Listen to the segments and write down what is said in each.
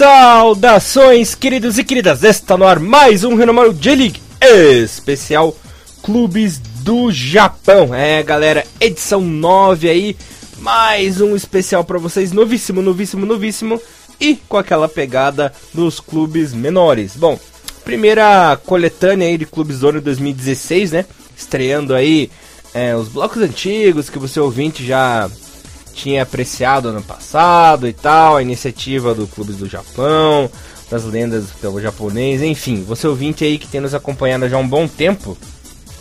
Saudações, queridos e queridas! Está no ar mais um Renomaro J-League especial Clubes do Japão. É, galera, edição 9 aí, mais um especial para vocês, novíssimo, novíssimo, novíssimo e com aquela pegada dos clubes menores. Bom, primeira coletânea aí de Clubes do ano 2016, né? Estreando aí é, os blocos antigos que você ouvinte já tinha apreciado ano passado e tal, a iniciativa do Clubes do Japão, das lendas do futebol japonês, enfim, você ouvinte aí que tem nos acompanhado já há um bom tempo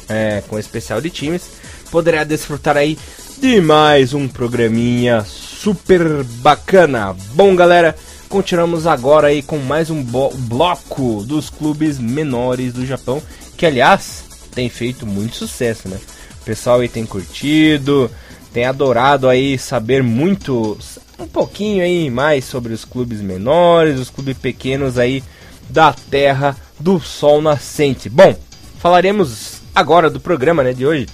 é, com o especial de times, poderá desfrutar aí de mais um programinha super bacana. Bom, galera, continuamos agora aí com mais um bloco dos clubes menores do Japão, que aliás tem feito muito sucesso, né? O pessoal aí tem curtido, tem adorado aí saber muito, um pouquinho aí mais sobre os clubes menores, os clubes pequenos aí da terra do sol nascente. Bom, falaremos agora do programa né, de hoje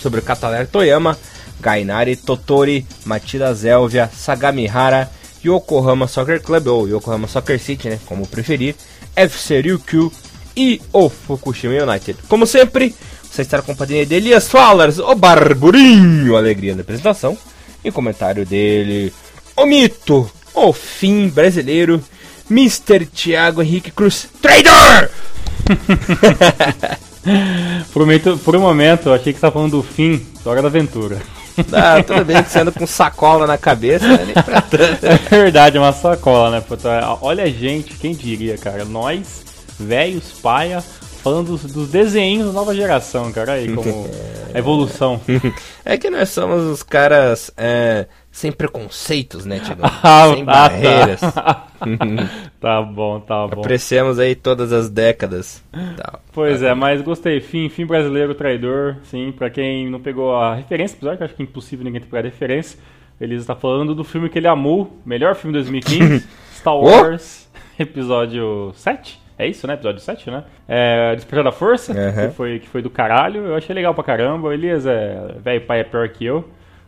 sobre o Cataler Toyama, Gainari Totori, Matida Zélvia, Sagamihara, Yokohama Soccer Club ou Yokohama Soccer City, né, como preferir, FC Ryukyu e o Fukushima United. Como sempre, você está na companhia de Elias Fallers, o Barburinho, alegria da apresentação. E comentário dele, o mito, o fim brasileiro, Mr. Thiago Henrique Cruz, trader! por, por um momento, eu achei que você estava falando do fim da Hora da Aventura. Ah, tudo bem que você anda com sacola na cabeça, né? É verdade, uma sacola, né? Olha a gente, quem diria, cara? Nós, velhos, paia, falando dos, dos desenhos da nova geração, cara. Aí, como a evolução. É que nós somos os caras é, sem preconceitos, né, Tiago? Ah, sem ah, barreiras. Tá. tá bom, tá bom. Apreciamos aí todas as décadas. Tá. Pois é, mas gostei. Fim, fim brasileiro, traidor. Sim, pra quem não pegou a referência, apesar que acho que é impossível ninguém ter pegado a referência. Ele está falando do filme que ele amou, melhor filme de 2015, Star Wars, oh? episódio 7. É isso, né? Episódio 7, né? É, Despertar da Força, uhum. que, foi, que foi do caralho. Eu achei legal pra caramba. O Elias é velho pai é pior que eu.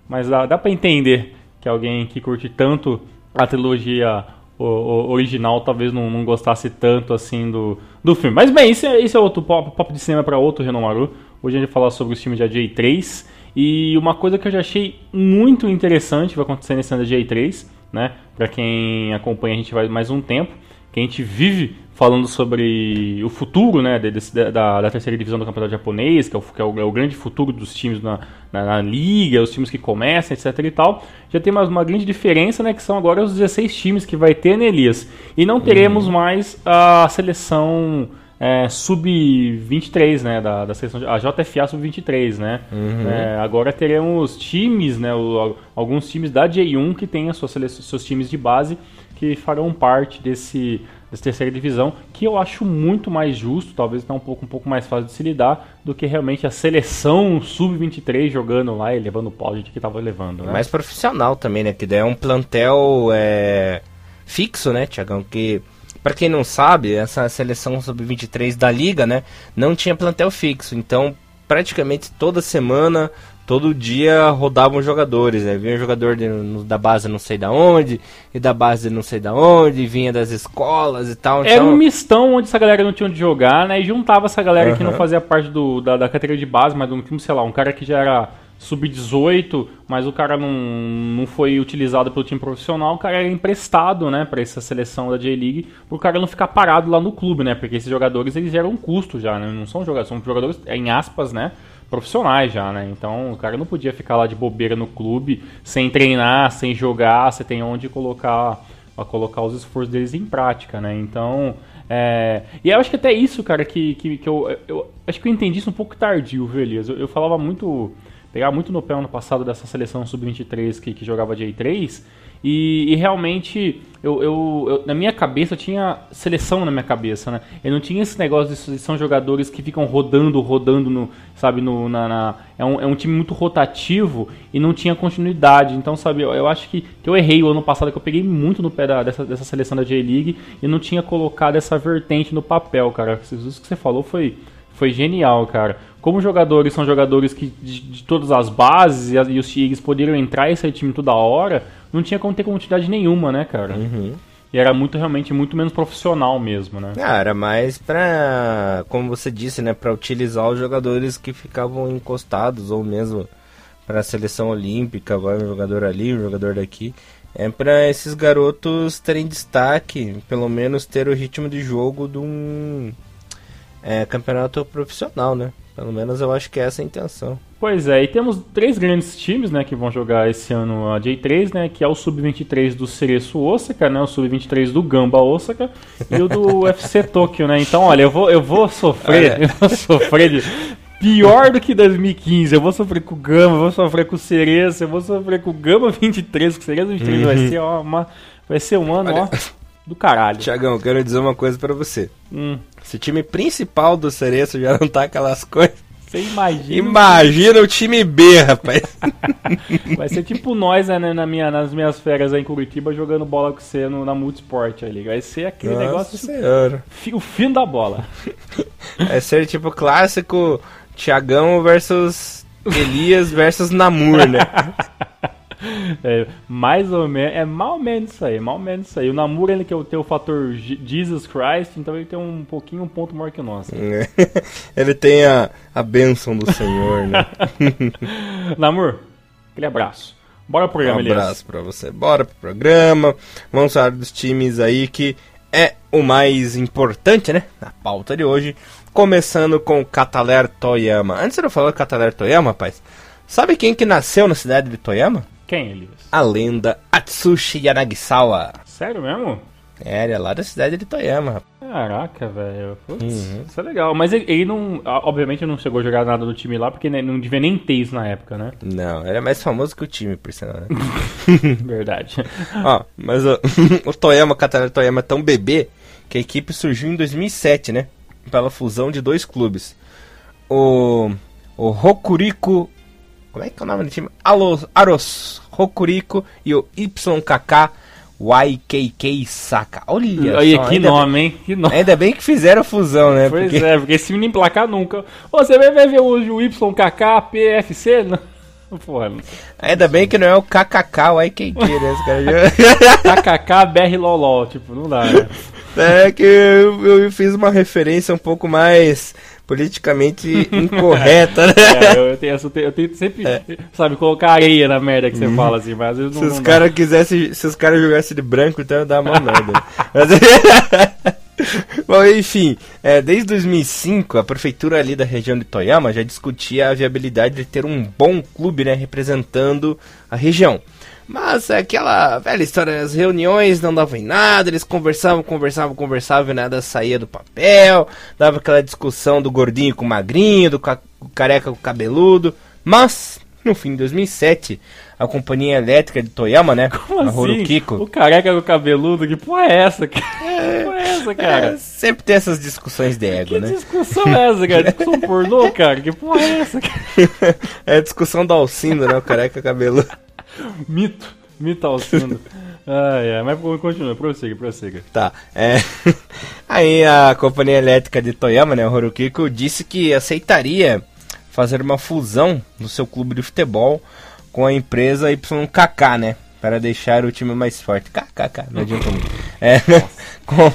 Mas dá, dá pra entender que alguém que curte tanto a trilogia o, o original talvez não, não, gostasse tanto assim do, do filme. Mas bem, isso é, isso é outro pop, pop de cinema para outro Renomaru. Hoje a gente vai falar sobre os filmes de AJ3. E uma coisa que eu já achei muito interessante vai acontecer nesse ano da J3, né? Para quem acompanha a gente vai mais um tempo, que a gente vive falando sobre o futuro né, desse, da, da, terceira divisão do campeonato japonês, que é o, que é o, é o grande futuro dos times na, na, na, liga, os times que começam, etc e tal. Já tem mais uma grande diferença, né, que são agora os 16 times que vai ter, né, Elias? E não teremos uhum. mais a seleção é, sub-23, né, da, da seleção, a JFA sub-23, né? Uhum. É, agora teremos times, né, o, alguns times da J1 que têm as suas, seus times de base que farão parte desse dessa terceira divisão, que eu acho muito mais justo, talvez até um pouco, um pouco mais fácil de se lidar, do que realmente a seleção sub-23 jogando lá e levando o pau de que estava levando. Né? Mais profissional também, né? Que daí é um plantel é, fixo, né, Tiagão? Que, para quem não sabe, essa seleção sub-23 da liga, né, não tinha plantel fixo. Então, praticamente toda semana todo dia rodavam jogadores, né? Vinha um jogador de, da base não sei da onde, e da base não sei da onde, vinha das escolas e tal. Era então... um mistão onde essa galera não tinha onde jogar, né? E juntava essa galera uhum. que não fazia parte do, da, da categoria de base, mas um time, sei lá, um cara que já era sub-18, mas o cara não, não foi utilizado pelo time profissional, o cara era emprestado, né, para essa seleção da J-League, pro cara não ficar parado lá no clube, né? Porque esses jogadores, eles geram um custo já, né? Não são jogadores, são jogadores, em aspas, né? Profissionais já, né? Então o cara não podia ficar lá de bobeira no clube, sem treinar, sem jogar, você tem onde colocar, colocar os esforços deles em prática, né? Então. É... E eu acho que até isso, cara, que, que, que eu, eu, Acho que eu entendi isso um pouco tardio, Elias? Eu, eu falava muito. Pegava muito no pé ano passado dessa seleção sub-23 que, que jogava J3 e, e realmente, eu, eu, eu, na minha cabeça, eu tinha seleção na minha cabeça, né? Eu não tinha esse negócio de são jogadores que ficam rodando, rodando, no, sabe? No, na, na é, um, é um time muito rotativo e não tinha continuidade. Então, sabe, eu, eu acho que, que eu errei o ano passado, que eu peguei muito no pé da, dessa, dessa seleção da J-League e não tinha colocado essa vertente no papel, cara. Isso que você falou foi, foi genial, cara como jogadores são jogadores que de, de todas as bases e, e, os Tigres poderiam entrar e sair time toda hora, não tinha como ter continuidade nenhuma, né, cara? Uhum. E era muito realmente muito menos profissional mesmo, né? Ah, era mais pra, como você disse, né, para utilizar os jogadores que ficavam encostados ou mesmo para a seleção olímpica, vai um jogador ali, um jogador daqui. É para esses garotos terem destaque, pelo menos ter o ritmo de jogo de um é, campeonato profissional, né? Pelo menos eu acho que é essa a intenção. Pois é, e temos três grandes times, né, que vão jogar esse ano a J3, né, que é o Sub-23 do Cereço Osaka, né, o Sub-23 do Gamba Osaka e o do UFC Tokyo, né. Então, olha, eu vou, eu vou sofrer, eu vou sofrer de pior do que 2015. Eu vou sofrer com o Gamba, eu vou sofrer com o Cereço, eu vou sofrer com o Gamba 23, com o Cereço 23 uhum. vai ser ó, uma vai ser um ano, olha, ó, do caralho. Tiagão, quero dizer uma coisa para você. Hum. Se o time principal do Cereço já não tá aquelas coisas você imagina. Imagina o time B, rapaz. Vai ser tipo nós, né, na minha, nas minhas férias aí em Curitiba, jogando bola com você no, na Multisport ali. Vai ser aquele Nossa negócio. Senhora. O fim da bola. Vai ser tipo clássico Tiagão versus Elias versus Namur, né? É, mais ou menos, é mal ou menos isso aí, mal menos isso aí. O Namura ele que é tem o fator Jesus Christ, então ele tem um pouquinho um ponto maior que o nosso. ele tem a, a bênção do Senhor, né? Namur, aquele abraço. Bora pro programa, Um abraço para você. Bora pro programa. Vamos falar dos times aí que é o mais importante, né? Na pauta de hoje. Começando com o Cataler Toyama. Antes de eu falar Cataler Toyama, rapaz, sabe quem que nasceu na cidade de Toyama? Quem, Elias? A lenda Atsushi Yanagisawa. Sério mesmo? É, ele é lá da cidade de Toyama. Caraca, velho. Uhum. Isso é legal. Mas ele, ele, não. Obviamente não chegou a jogar nada do time lá, porque não devia nem ter isso na época, né? Não, ele é mais famoso que o time, por sinal, né? Verdade. Ó, mas o, o Toyama, Katara Toyama é tão bebê que a equipe surgiu em 2007, né? Pela fusão de dois clubes. O. O Hokuriko como é que é o nome do time? Alos, Aros Hokuriko e o YKK YKK Saka. Olha Aí, só, que nome, bem, hein? Que nome. Ainda bem que fizeram fusão, né? Pois porque... é, porque esse time nem placar nunca. Você vai ver o, o YKK PFC? Não. Porra, Ainda bem que não é o KKK, o IKK, né? KKK BR Lolol, tipo, não dá, né? É que eu, eu, fiz uma referência um pouco mais politicamente incorreta, né? É, eu, tenho, eu tenho sempre, é. sabe, colocar areia na merda que você uhum. fala assim, mas não, Se os caras quisessem, se os caras jogassem de branco, então dá uma merda. mas, Bom, enfim, é, desde 2005 a prefeitura ali da região de Toyama já discutia a viabilidade de ter um bom clube, né, representando a região. Mas é aquela velha história, as reuniões não davam em nada, eles conversavam, conversavam, conversavam e nada saía do papel, dava aquela discussão do gordinho com o magrinho, do ca careca com o cabeludo. Mas, no fim de 2007, a companhia elétrica de Toyama, né? Como a assim? O careca com o cabeludo, que porra é essa, cara? É, que porra é essa, cara? É, sempre tem essas discussões de ego, que né? Que discussão é essa, cara? Discussão pornô, cara? Que porra é essa, cara? é a discussão do Alcindo, né? O careca cabeludo. Mito. Mito Alcindo. Ah, é, mas continua, prossiga, prossiga. Tá, é... Aí a companhia elétrica de Toyama, né, o Horukiko, disse que aceitaria fazer uma fusão no seu clube de futebol com a empresa YKK, né, para deixar o time mais forte. KKK, não adianta muito. É, com,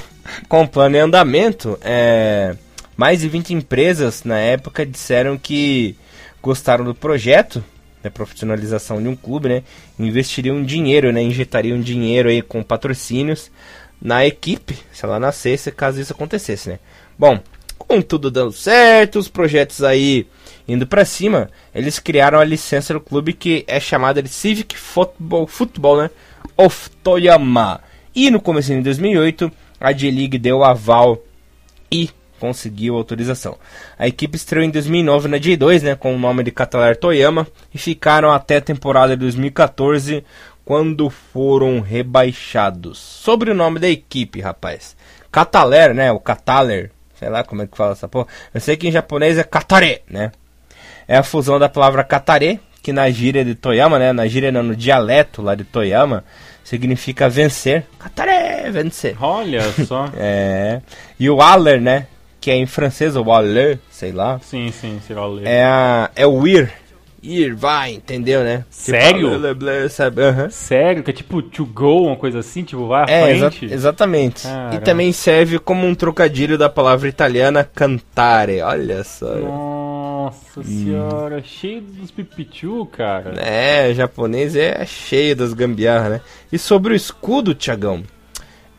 com o plano em andamento, é, mais de 20 empresas na época disseram que gostaram do projeto né, profissionalização de um clube, né, investiriam dinheiro, né, injetariam dinheiro aí com patrocínios na equipe, se ela nascesse, caso isso acontecesse, né. Bom, com tudo dando certo, os projetos aí indo para cima, eles criaram a licença do clube que é chamada de Civic Football, Football né, of Toyama. E no começo de 2008, a J-League deu aval e conseguiu autorização. A equipe estreou em 2009 na J2, né, com o nome de Catalar Toyama, e ficaram até a temporada de 2014, quando foram rebaixados. Sobre o nome da equipe, rapaz. Cataler, né, o Cataler, sei lá como é que fala essa porra. Eu sei que em japonês é Katare, né. É a fusão da palavra Katare, que na gíria de Toyama, né, na gíria não, no dialeto lá de Toyama, significa vencer. Katare, vencer. Olha só. é. E o Aller, né, que é em francês, o Aller, sei lá. Sim, sim, c'est É, a, é o ir, ir, vai, entendeu, né? Sério? Tipo, blá, blá, blá, sabe? Aham. Sério? Que é tipo to go, uma coisa assim, tipo, vai à É, exa- frente? exatamente. Caramba. E também serve como um trocadilho da palavra italiana cantare. Olha só. Nossa senhora, cheio dos pipichu, cara. É, japonês é cheio das gambiarras, né? E sobre o escudo, Tiagão.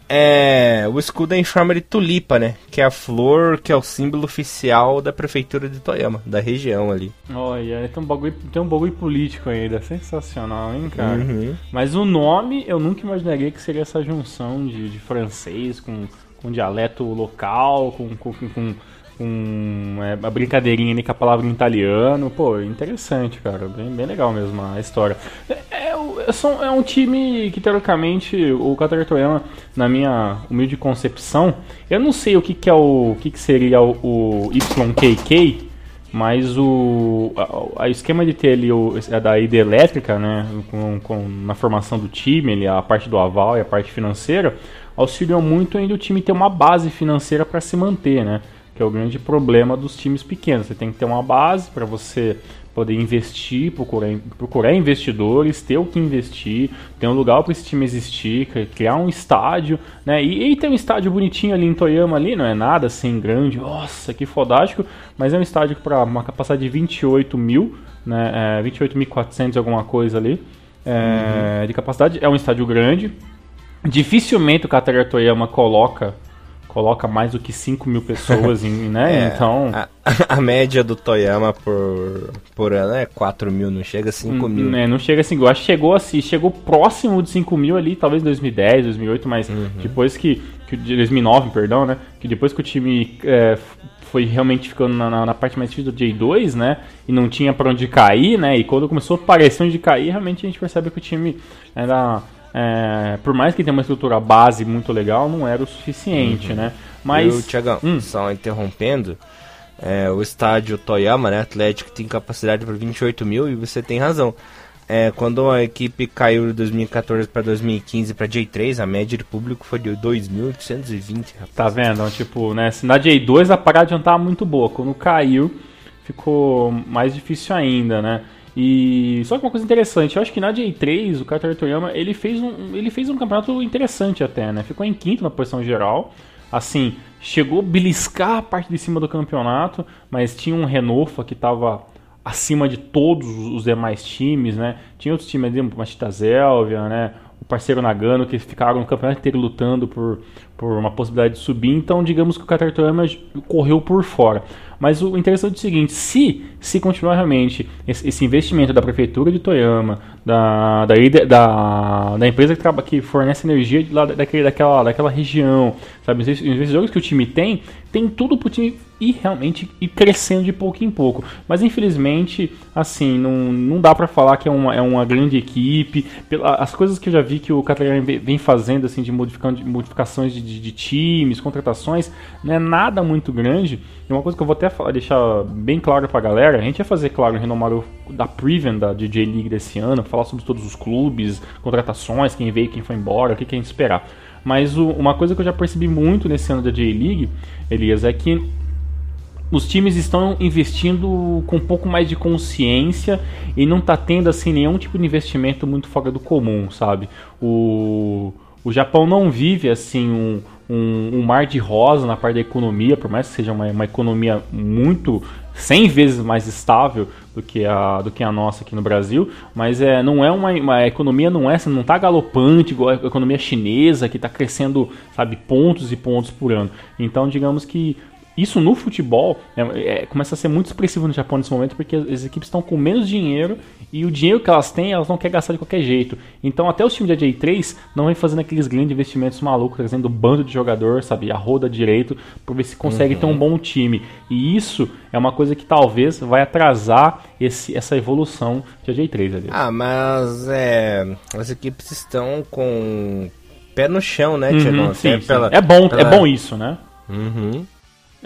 É, o escudo é em forma de tulipa, né? Que é a flor que é o símbolo oficial da prefeitura de Toyama, da região ali. Olha, tem um bagulho, tem um bagulho político ainda, sensacional, hein, cara? Uhum. Mas o nome, eu nunca imaginaria que seria essa junção de, de francês com, com dialeto local, com, com, com, com, é, a brincadeirinha ali com a palavra em italiano. Pô, interessante, cara. Bem, bem legal mesmo a história. É, é, é é um time que, teoricamente, o Qatar Toyama, na minha humilde concepção, eu não sei o que, que é o, o que, que seria o, o YKK, mas o a, a esquema de ter ali o, a da ida elétrica, né, com, com- na formação do time, ali, a parte do aval e a parte financeira, auxiliou muito ainda o time ter uma base financeira para se manter, né? Que é o grande problema dos times pequenos. Você tem que ter uma base para você poder investir, procurar, procurar investidores, ter o que investir, ter um lugar para esse time existir, cri- criar um estádio, né? E, e ter um estádio bonitinho ali em Toyama ali, não é nada assim grande, nossa, que fodástico, mas é um estádio para uma capacidade de 28 mil, né? É, 28.400 alguma coisa ali é, de capacidade. É um estádio grande. Dificilmente o Qatar Toyama coloca coloca mais do que 5 mil pessoas, em, né? É, então A, a média do Toyama por, por ano é 4 mil, não chega a 5 mil. né, não chega assim, eu acho que chegou assim, chegou próximo de 5 mil ali, talvez em 2010, 2008, mas Uhum. depois que, que o- de 2009, perdão, né, que depois que o time é, foi realmente ficando na, na- na parte mais difícil do J2, né, e não tinha pra onde cair, né, e quando começou a aparecer onde cair, realmente a gente percebe que o time era, é, por mais que tenha uma estrutura base muito legal, não era o suficiente, né, Mas, mas... Tiagão, Hum. só interrompendo, é, o estádio Toyama, né, Atlético, tem capacidade para 28 mil e você tem razão. É, quando a equipe caiu de 2014 para 2015 para J3, a média de público foi de 2.820, rapaz. Tá vendo? Tipo, né? Se na J2 a parada já não tava muito boa. Quando caiu, ficou mais difícil ainda, né? E só que uma coisa interessante, eu acho que na J3 o Qatar Toyama ele fez um ele fez um campeonato interessante até, né? Ficou em quinto na posição geral. Assim, chegou a beliscar a parte de cima do campeonato, mas tinha um Renofa que tava acima de todos os demais times, né? Tinha outros times ali, como a Chita Zélvia, né? O parceiro Nagano, que ficaram o campeonato inteiro lutando por, por uma possibilidade de subir. Então, digamos que o Qatar Toyama correu por fora. Mas o interessante é o seguinte: se, se continuar realmente esse, esse investimento da prefeitura de Toyama, da, da, da, da empresa que, traba, que fornece energia de lá, daquele, daquela, daquela região, sabe? Os investidores que o time tem, tem tudo pro time ir realmente ir crescendo de pouco em pouco. Mas infelizmente, assim, não, não dá pra falar que é uma, é uma grande equipe. Pela, as coisas que eu já vi que o Catarina vem fazendo, assim, de, modificando, de modificações de, de, de times, contratações, não é nada muito grande. E uma coisa que eu vou até falar, deixar bem claro pra galera, a gente ia fazer, claro, o renomário da Prevent da DJ League desse ano, falar sobre todos os clubes, contratações, quem veio, quem foi embora, o que, que a gente esperar. Mas o, uma coisa que eu já percebi muito nesse ano da J-League, Elias, é que os times estão investindo com um pouco mais de consciência e não tá tendo assim nenhum tipo de investimento muito fora do comum, sabe? O, o Japão não vive assim um, um, um mar de rosa na parte da economia, por mais que seja uma, uma economia muito 100 vezes mais estável do que a, do que a nossa aqui no Brasil, mas é, não é uma, uma economia não é, não está galopante igual a economia chinesa que está crescendo, sabe, pontos e pontos por ano. Então, digamos que isso no futebol é, é, começa a ser muito expressivo no Japão nesse momento porque as, as equipes estão com menos dinheiro e o dinheiro que elas têm elas não querem gastar de qualquer jeito. Então até os times da J3 não vem fazendo aqueles grandes investimentos malucos, trazendo bando de jogador, sabe, a roda direito, para ver se consegue uhum. ter um bom time. E isso é uma coisa que talvez vai atrasar esse, essa evolução de J3 ali. Ah, mas é, as equipes estão com pé no chão, né, uhum, sim, sim. Pela, é bom, pela... é bom isso, né? Uhum.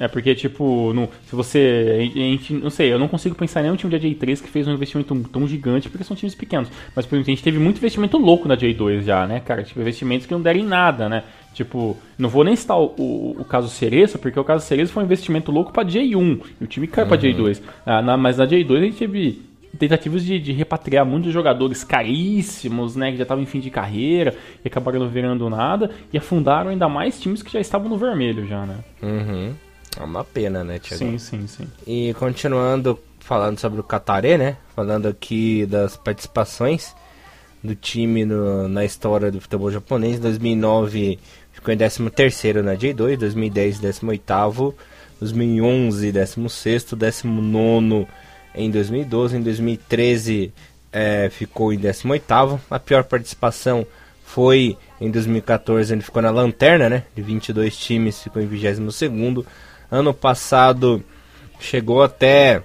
É porque, tipo, se você. A gente, não sei, eu não consigo pensar em nenhum time da J3 que fez um investimento tão gigante, porque são times pequenos. Mas, por exemplo, a gente teve muito investimento louco na J2 já, né, cara? Tipo, investimentos que não deram em nada, né? Tipo, não vou nem citar o, o, o caso Cereça, porque o caso Cereça foi um investimento louco pra J1. E o time caiu uhum. pra J2. Ah, na, mas na J2 a gente teve tentativas de, de, repatriar muitos jogadores caríssimos, né, que já estavam em fim de carreira e acabaram não virando nada e afundaram ainda mais times que já estavam no vermelho já, né? Uhum. É uma pena, né, Thiago? Sim, sim, sim. E continuando falando sobre o Qataré, né? Falando aqui das participações do time no, na história do futebol japonês. Em 2009 ficou em 13º na J2, 2010 18º, 2011 16º, 19 em 2012, em 2013 é, ficou em 18º. A pior participação foi em 2014, ele ficou na lanterna, né? De 22 times, ficou em 22º. Ano passado chegou até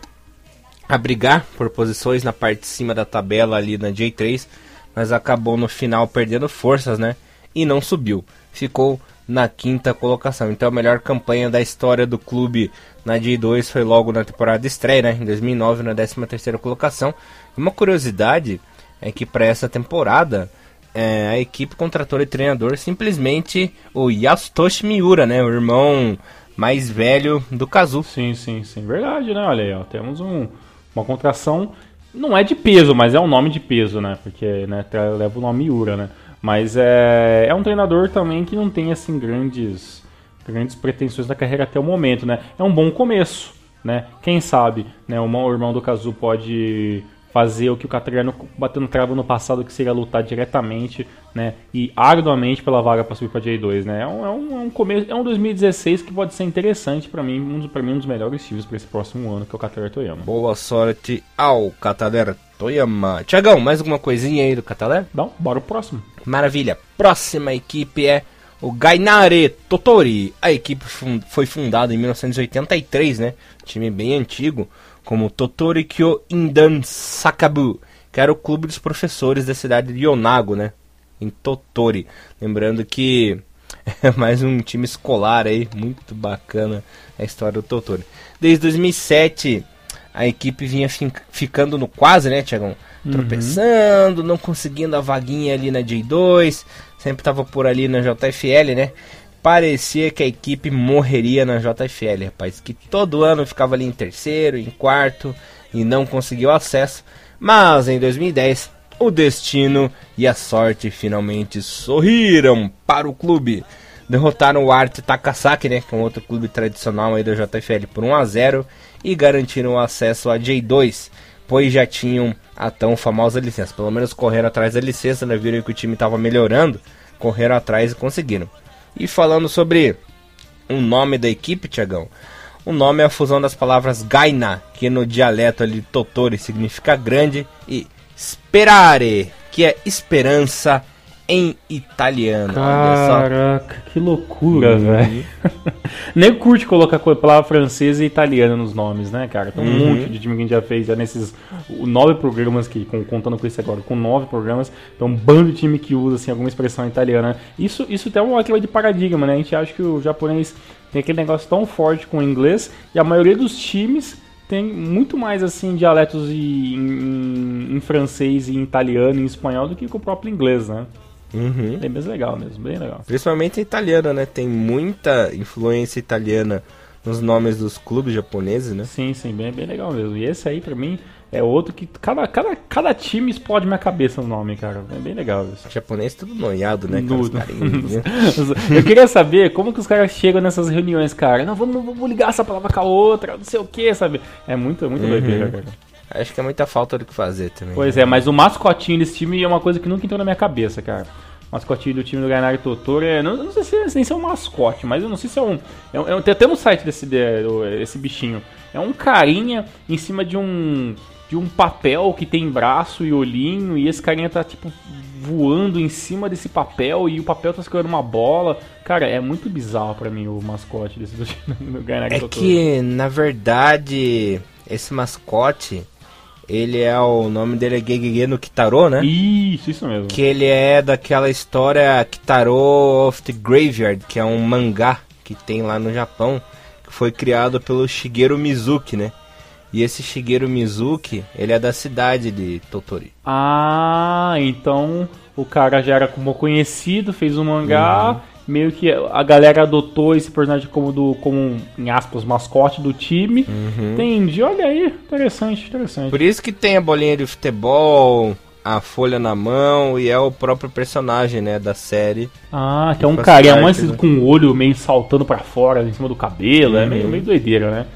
a brigar por posições na parte de cima da tabela ali na J3, mas acabou no final perdendo forças, né? E não subiu. Ficou na quinta colocação. Então a melhor campanha da história do clube na J2 foi logo na temporada de estreia, né? Em 2009, na 13 terceira colocação. Uma curiosidade é que para essa temporada é, a equipe contratou de treinador simplesmente o Yasutoshi Miura, né? O irmão mais velho do Kazu. Sim, sim, sim. Verdade, né? Olha aí, ó. Temos um, uma contração. Não é de peso, mas é um nome de peso, né? Porque né, leva o nome Miura, né? Mas é, é um treinador também que não tem assim grandes, grandes pretensões na carreira até o momento, né? É um bom começo, né? Quem sabe, né? O irmão do Kazu pode fazer o que o Catriano bateu no travo no passado, que seria lutar diretamente né, e arduamente pela vaga para subir para J2. Né? É, um, é, um, é um começo, é um 2016 que pode ser interessante para mim, um, para mim um dos melhores times para esse próximo ano, que é o Cataler Toyama. Boa sorte ao Cataler Toyama. Tiagão, mais alguma coisinha aí do Cataler? Não, bora o próximo. Maravilha. Próxima equipe é o Gainare Totori. A equipe foi fundada em 1983, né? Time bem antigo como Totorikyo Indan Sakabu, que era o clube dos professores da cidade de Yonago, né? Em Totori. Lembrando que é mais um time escolar aí, muito bacana a história do Totori. Desde 2007 a equipe vinha ficando no quase, né, Tiagão? Uhum. Tropeçando, não conseguindo a vaguinha ali na J2, sempre tava por ali na JFL, né? Parecia que a equipe morreria na JFL, rapaz. Que todo ano ficava ali em terceiro, em quarto e não conseguiu acesso. Mas em 2010, o destino e a sorte finalmente sorriram para o clube. Derrotaram o Arte Takasaki, né, que é um outro clube tradicional aí da JFL, por 1 a 0 e garantiram o acesso a J2, pois já tinham a tão famosa licença. Pelo menos correram atrás da licença, né, viram que o time estava melhorando, correram atrás e conseguiram. E falando sobre o nome da equipe, Tiagão, o nome é a fusão das palavras Gaina, que no dialeto ali Totori significa grande, e Sperare, que é esperança em italiano. Caraca, que loucura, uhum. velho. Nem curte colocar a palavra francesa e italiana nos nomes, né, cara? Tem um uhum. monte de time que a gente já fez já nesses nove programas que, contando com isso agora, com nove programas, tem um bando de time que usa assim, alguma expressão italiana. Isso, isso tem uma quebra de paradigma, né? A gente acha que o japonês tem aquele negócio tão forte com o inglês e a maioria dos times tem muito mais assim dialetos em, em, em francês, em italiano, em espanhol do que com o próprio inglês, né? Uhum. É bem legal mesmo, bem legal. Principalmente italiana, né? Tem muita influência italiana nos nomes dos clubes japoneses, né? Sim, sim, bem, bem legal mesmo. E esse aí, pra mim, é outro que cada, cada, cada time explode minha cabeça no nome, cara. É bem legal isso. O japonês tudo noiado, né? Nudo. Eu queria saber como que os caras chegam nessas reuniões, cara. Não, vamos, vamos ligar essa palavra com a outra, não sei o que, sabe? É muito, muito uhum. doido, cara. Acho que é muita falta do que fazer também. Pois né? é, mas o mascotinho desse time é uma coisa que nunca entrou na minha cabeça, cara. O mascotinho do time do Gainari Totoro é. Não, não sei se, é, nem se é um mascote, mas eu não sei se é um. É, é, tem até no site desse esse bichinho. É um carinha em cima de um. De um papel que tem braço e olhinho, e esse carinha tá tipo voando em cima desse papel e o papel tá segurando uma bola. Cara, é muito bizarro para mim o mascote desse do, do Gainari é Totoro. É que, na verdade, esse mascote ele é o nome dele é Gegege no Kitaro, né? Isso, isso mesmo. Que ele é daquela história Kitaro of the Graveyard, que é um mangá que tem lá no Japão, que foi criado pelo Shigeru Mizuki, né? E esse Shigeru Mizuki, ele é da cidade de Totori. Ah, então o cara já era como conhecido, fez um mangá, uhum. Meio que a galera adotou esse personagem como, do, como em aspas, mascote do time. Uhum. Entendi, olha aí, interessante, interessante. Por isso que tem a bolinha de futebol, a folha na mão e é o próprio personagem, né, da série. Ah, que é um Faz carinha parte, mais né? com o olho meio saltando pra fora, em cima do cabelo, é Uhum. meio, meio doideira, né?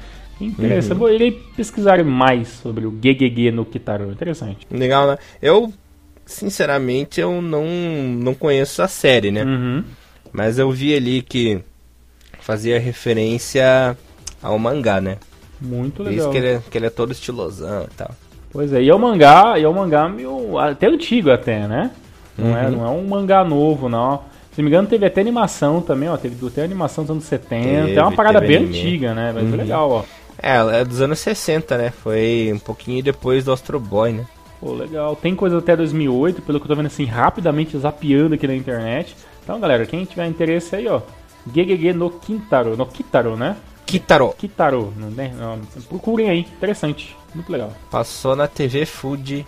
Interessante, vou irei pesquisar mais sobre o GGG no Kitaro, interessante. Legal, né? Eu, sinceramente, eu não, não conheço a série, né? Uhum. Mas eu vi ali que fazia referência ao mangá, né? Muito Por legal. isso que ele, é, que ele é todo estilosão e tal. Pois é, e é um mangá, e é um mangá meio, até antigo até, né? Não, é, Uhum. não é um mangá novo, não. Se não me engano, teve até animação também, ó. Teve até animação dos anos 70. Teve, é uma parada bem anime. antiga, né? Mas é Uhum. legal, ó. É, é dos anos 60, né? Foi um pouquinho depois do Astro Boy, né? Pô, legal. Tem coisa até 2008, pelo que eu tô vendo assim, rapidamente zapeando aqui na internet. Então, galera, quem tiver interesse aí, ó. GGG no Quintaro, no Kitaro, né? Kitaro. Kitaro, não, né? Não, procurem aí, interessante, muito legal. Passou na TV Food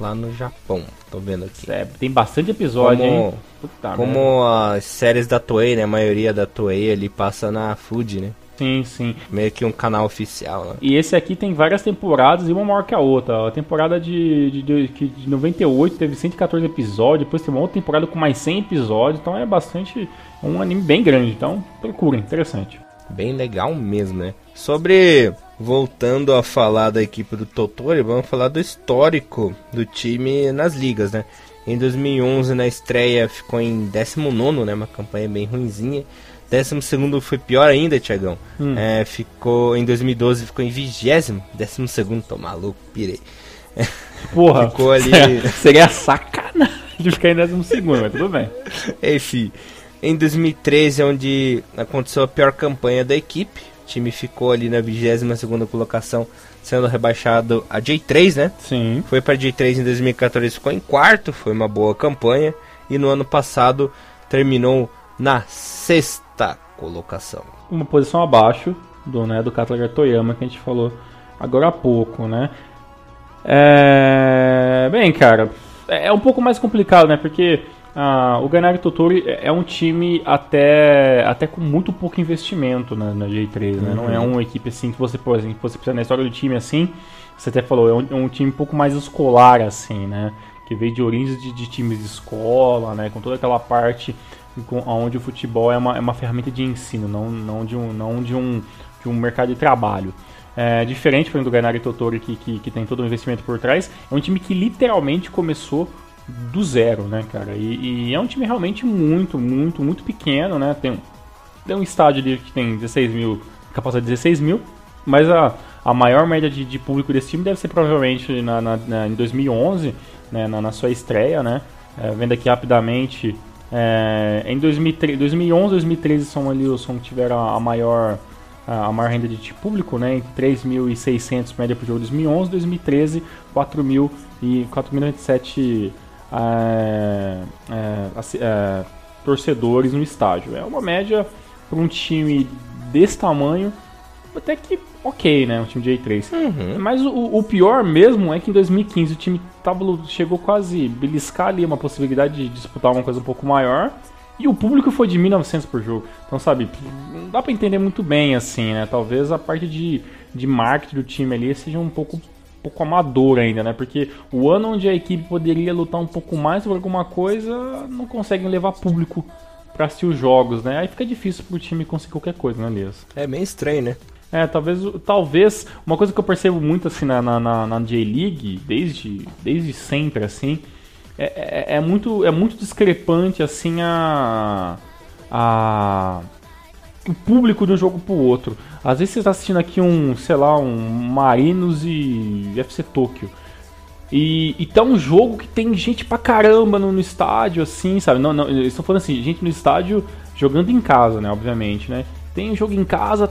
lá no Japão. Tô vendo aqui. É, tem bastante episódio, Como- hein? Puta. Como as séries da Toei, né? A maioria da Toei ali passa na Food, né? Sim, sim. Meio que um canal oficial, né? E esse aqui tem várias temporadas e uma maior que a outra. A temporada de, de, de, de 98 teve 114 episódios, depois tem uma outra temporada com mais 100 episódios, então é bastante. é um anime bem grande, então procurem, interessante. Bem legal mesmo, né? Sobre. Voltando a falar da equipe do Totori, vamos falar do histórico do time nas ligas, né? Em 2011, na estreia, ficou em 19, né? Uma campanha bem ruinzinha. 12 foi pior ainda, Tiagão. Hum. É, ficou em 2012 ficou em 20 12 tô maluco, pirei. Porra, Ficou ali- seria sacanagem de ficar em décimo segundo, mas tudo bem. Enfim, em 2013 é onde aconteceu a pior campanha da equipe. O time ficou ali na 22ª colocação, sendo rebaixado a J3, né? Sim. Foi para J3 em 2014, ficou em quarto, foi uma boa campanha. E no ano passado terminou na sexta colocação. Uma posição abaixo do, né, do Katlagar Toyama que a gente falou agora há pouco, né? É... Bem, cara, é é um pouco mais complicado, né? Porque ah, o Ganari Totori é é um time até, até com muito pouco investimento na, na J3, né? Não é uma equipe assim que você, por exemplo, você precisa na história do time assim, você até falou, é um, é um time um pouco mais escolar, assim, né? Que veio de origens de, de times de escola, né? Com toda aquela parte onde o futebol é uma, é uma ferramenta de ensino, não, não, de, um, não de, um, de um mercado de trabalho. É, diferente por exemplo, do Ganari Totori, que, que, que tem todo o investimento por trás, é um time que literalmente começou do zero, né, cara? E, e é um time realmente muito, muito, muito pequeno, né? Tem tem um estádio ali que tem 16 mil, capacidade de 16 mil, mas a, a maior média de, de público desse time deve ser provavelmente na, na- na- em 2011, né, na, na sua estreia, né? É, vendo aqui rapidamente, é, em 2003, 2011 2013 são ali os que tiveram a, maior a maior renda de público, né? 3.600 média por jogo 2011, 2013 4.000 e 4.097 é, é, é, torcedores no estádio. É uma média para um time desse tamanho, até que ok, né? Um time de A3. Uhum. Mas o, o pior mesmo é que em 2015 o time tava, chegou quase a beliscar ali uma possibilidade de disputar uma coisa um pouco maior. E o público foi de 1.900 por jogo. Então, sabe, não dá pra entender muito bem, assim, né? Talvez a parte de, de marketing do time ali seja um pouco, um pouco amador ainda, né? Porque o ano onde a equipe poderia lutar um pouco mais por alguma coisa, não conseguem levar público pra assistir os jogos, né? Aí fica difícil pro time conseguir qualquer coisa, né, Elias? É meio estranho, né? É, talvez, talvez uma coisa que eu percebo muito assim na, na, na, J-League, desde, desde sempre, assim, é, é, é muito, é muito discrepante assim a, a o público de um jogo pro outro. Às vezes você está assistindo aqui um, sei lá, um Marinos e FC Tóquio. E, e tá um jogo que tem gente pra caramba no, no estádio, assim, sabe? Não, não, eles estão falando assim, gente no estádio jogando em casa, né? Obviamente, né? Tem um jogo em casa,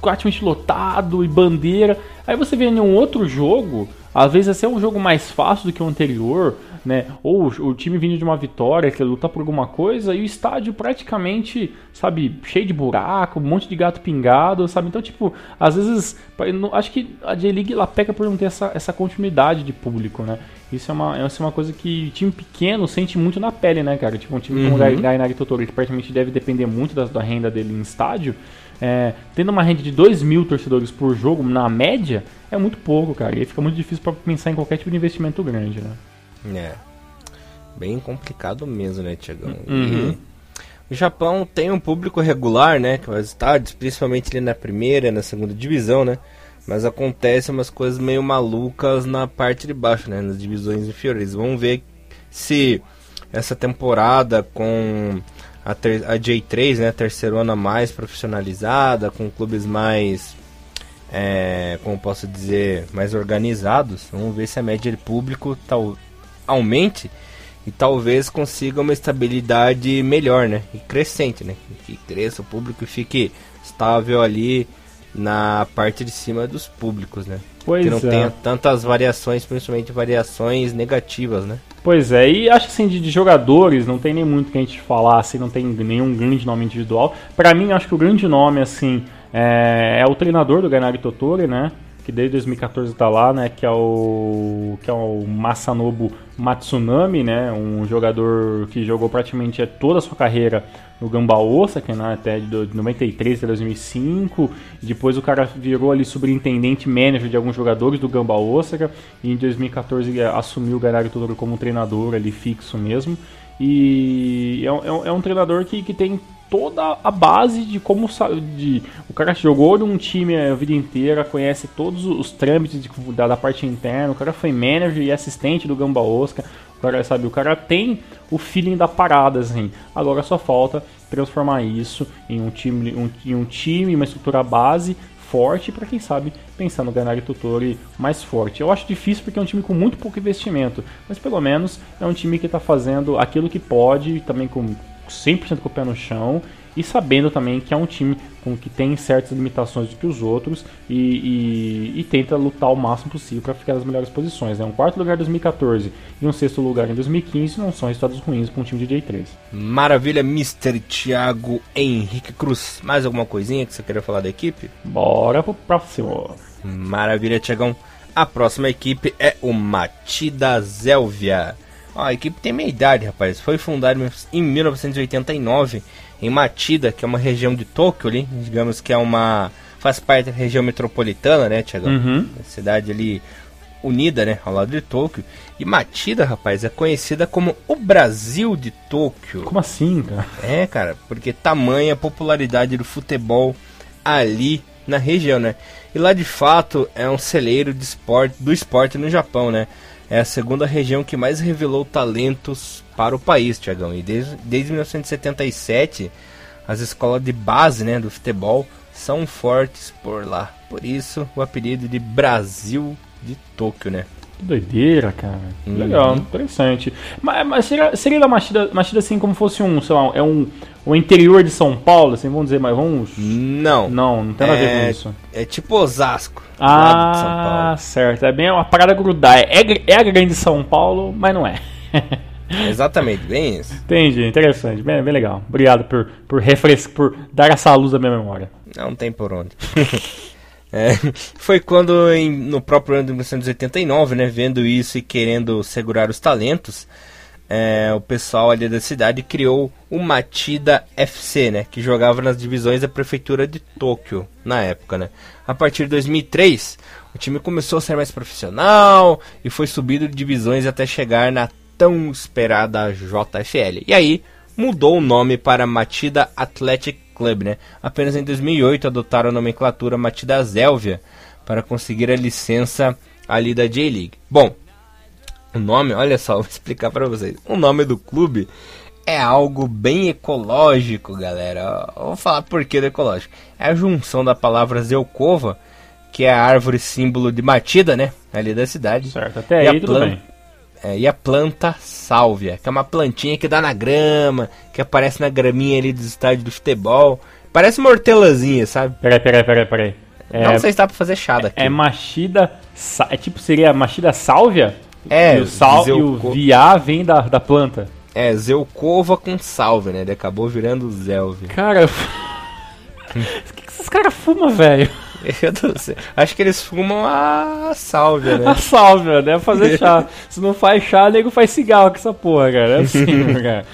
praticamente lotado e bandeira. Aí você vê em um outro jogo, às vezes é um jogo mais fácil do que o anterior, né? Ou o time vindo de uma vitória, que luta por alguma coisa, e o estádio praticamente, sabe, cheio de buraco, um monte de gato pingado, sabe? Então, tipo, às vezes, acho que a J-League lá peca por não ter essa, essa continuidade de público, né? Isso é uma, isso é uma coisa que time pequeno sente muito na pele, né, cara? Tipo, um time uhum. como o Gainari Totoro, que praticamente deve depender muito da, da renda dele em estádio, é, tendo uma renda de 2 mil torcedores por jogo, na média, é muito pouco, cara. E aí fica muito difícil para pensar em qualquer tipo de investimento grande, né? É. Bem complicado mesmo, né, Tiagão? Uhum. O Japão tem um público regular, né? Que vai estádios, principalmente ali na primeira e na segunda divisão, né? Mas acontece umas coisas meio malucas na parte de baixo, né? Nas divisões inferiores. Vamos ver se essa temporada com a, ter, a J3, né? Terceirona mais profissionalizada, com clubes mais é, como posso dizer, mais organizados. Vamos ver se a média de público tal, aumente e talvez consiga uma estabilidade melhor, né? E crescente, né? Que cresça o público e fique estável ali na parte de cima dos públicos, né? Pois que não é. tenha tantas variações, principalmente variações negativas, né? Pois é, e acho assim, de, de, jogadores, não tem nem muito que a gente falar, assim, não tem nenhum grande nome individual. Para mim, acho que o grande nome, assim, é, é o treinador do Ganari Totori, né? Que desde 2014 está lá, né? Que é o que é o Masanobu Matsunami, né? Um jogador que jogou praticamente toda a sua carreira no Gamba Osaka, né? Até de 93 até 2005. Depois o cara virou ali superintendente manager de alguns jogadores do Gamba Osaka. E em 2014 assumiu o Ganari Totori como treinador ali fixo mesmo. E é, é, é um treinador que, que tem toda a base de como de o cara jogou num time a vida inteira, conhece todos os trâmites de, da, da, parte interna, o cara foi manager e assistente do Gamba Oscar, o cara sabe, o cara tem o feeling da parada assim. Agora só falta transformar isso em um time, um, em um time, uma estrutura base forte para quem sabe pensar no Ganari Tutori mais forte. Eu acho difícil porque é um time com muito pouco investimento, mas pelo menos é um time que está fazendo aquilo que pode, também com 100% com o pé no chão e sabendo também que é um time com que tem certas limitações do que os outros e, e, e tenta lutar o máximo possível para ficar nas melhores posições. Né? Um quarto lugar em 2014 e um sexto lugar em 2015 não são resultados ruins para um time de J3. Maravilha, Mr. Thiago Henrique Cruz. Mais alguma coisinha que você queria falar da equipe? Bora pro próximo. Maravilha, Thiagão. A próxima equipe é o Matida Zélvia. a equipe tem meia idade, rapaz. Foi fundada em 1989 em Matida, que é uma região de Tóquio ali, digamos que é uma faz parte da região metropolitana, né, Tiagão? Uhum. Cidade ali unida, né, ao lado de Tóquio. E Matida, rapaz, é conhecida como o Brasil de Tóquio. Como assim, cara? É, cara, porque tamanha popularidade do futebol ali na região, né? E lá de fato é um celeiro de esporte, do esporte no Japão, né? É a segunda região que mais revelou talentos para o país, Tiagão. E desde, desde 1977, as escolas de base né, do futebol são fortes por lá. Por isso, o apelido de Brasil de Tóquio, né? Que doideira, cara. Uhum. Legal, interessante. Mas, mas seria, seria da Machida, Machida assim como fosse um, sei lá, é um o interior de São Paulo, assim, vamos dizer, mas vamos. Não. Não, não tem nada é, a ver com é, isso. É tipo Osasco. Ah, certo. É bem uma parada grudar. É, é a grande São Paulo, mas não é. Exatamente, bem isso. Entendi, interessante, bem, bem legal. Obrigado por, por refrescar, por dar essa luz à minha memória. Não tem por onde. é, foi quando, em, no próprio ano de 1989, né, vendo isso e querendo segurar os talentos, é, o pessoal ali da cidade criou o Matida FC, né, que jogava nas divisões da prefeitura de Tóquio na época, né. A partir de 2003, o time começou a ser mais profissional e foi subido de divisões até chegar na tão esperada JFL. E aí mudou o nome para Matida Athletic Club, né? Apenas em 2008 adotaram a nomenclatura Matida Zélvia para conseguir a licença ali da J-League. Bom, o nome, olha só, vou explicar para vocês. O nome do clube é algo bem ecológico, galera. vou falar por que ecológico. É a junção da palavra Zelkova, que é a árvore símbolo de Matida, né? Ali da cidade. Certo, até aí tudo bem. É, e a planta sálvia, que é uma plantinha que dá na grama, que aparece na graminha ali dos estádios do futebol. Parece uma hortelazinha, sabe? Peraí, peraí, peraí, peraí. É, não sei se dá pra fazer chá daqui. É machida. É tipo, seria machida sálvia? É, e o, sal, e o Via vem da, da planta. É, Zelkova com salve, né? Ele acabou virando Zelve. Cara, o que, que esses caras fumam, velho? Eu não sei. Acho que eles fumam a sálvia, A né? salve, né? Fazer chá. Se não faz chá, nego faz cigarro com essa porra, cara. É assim, cara.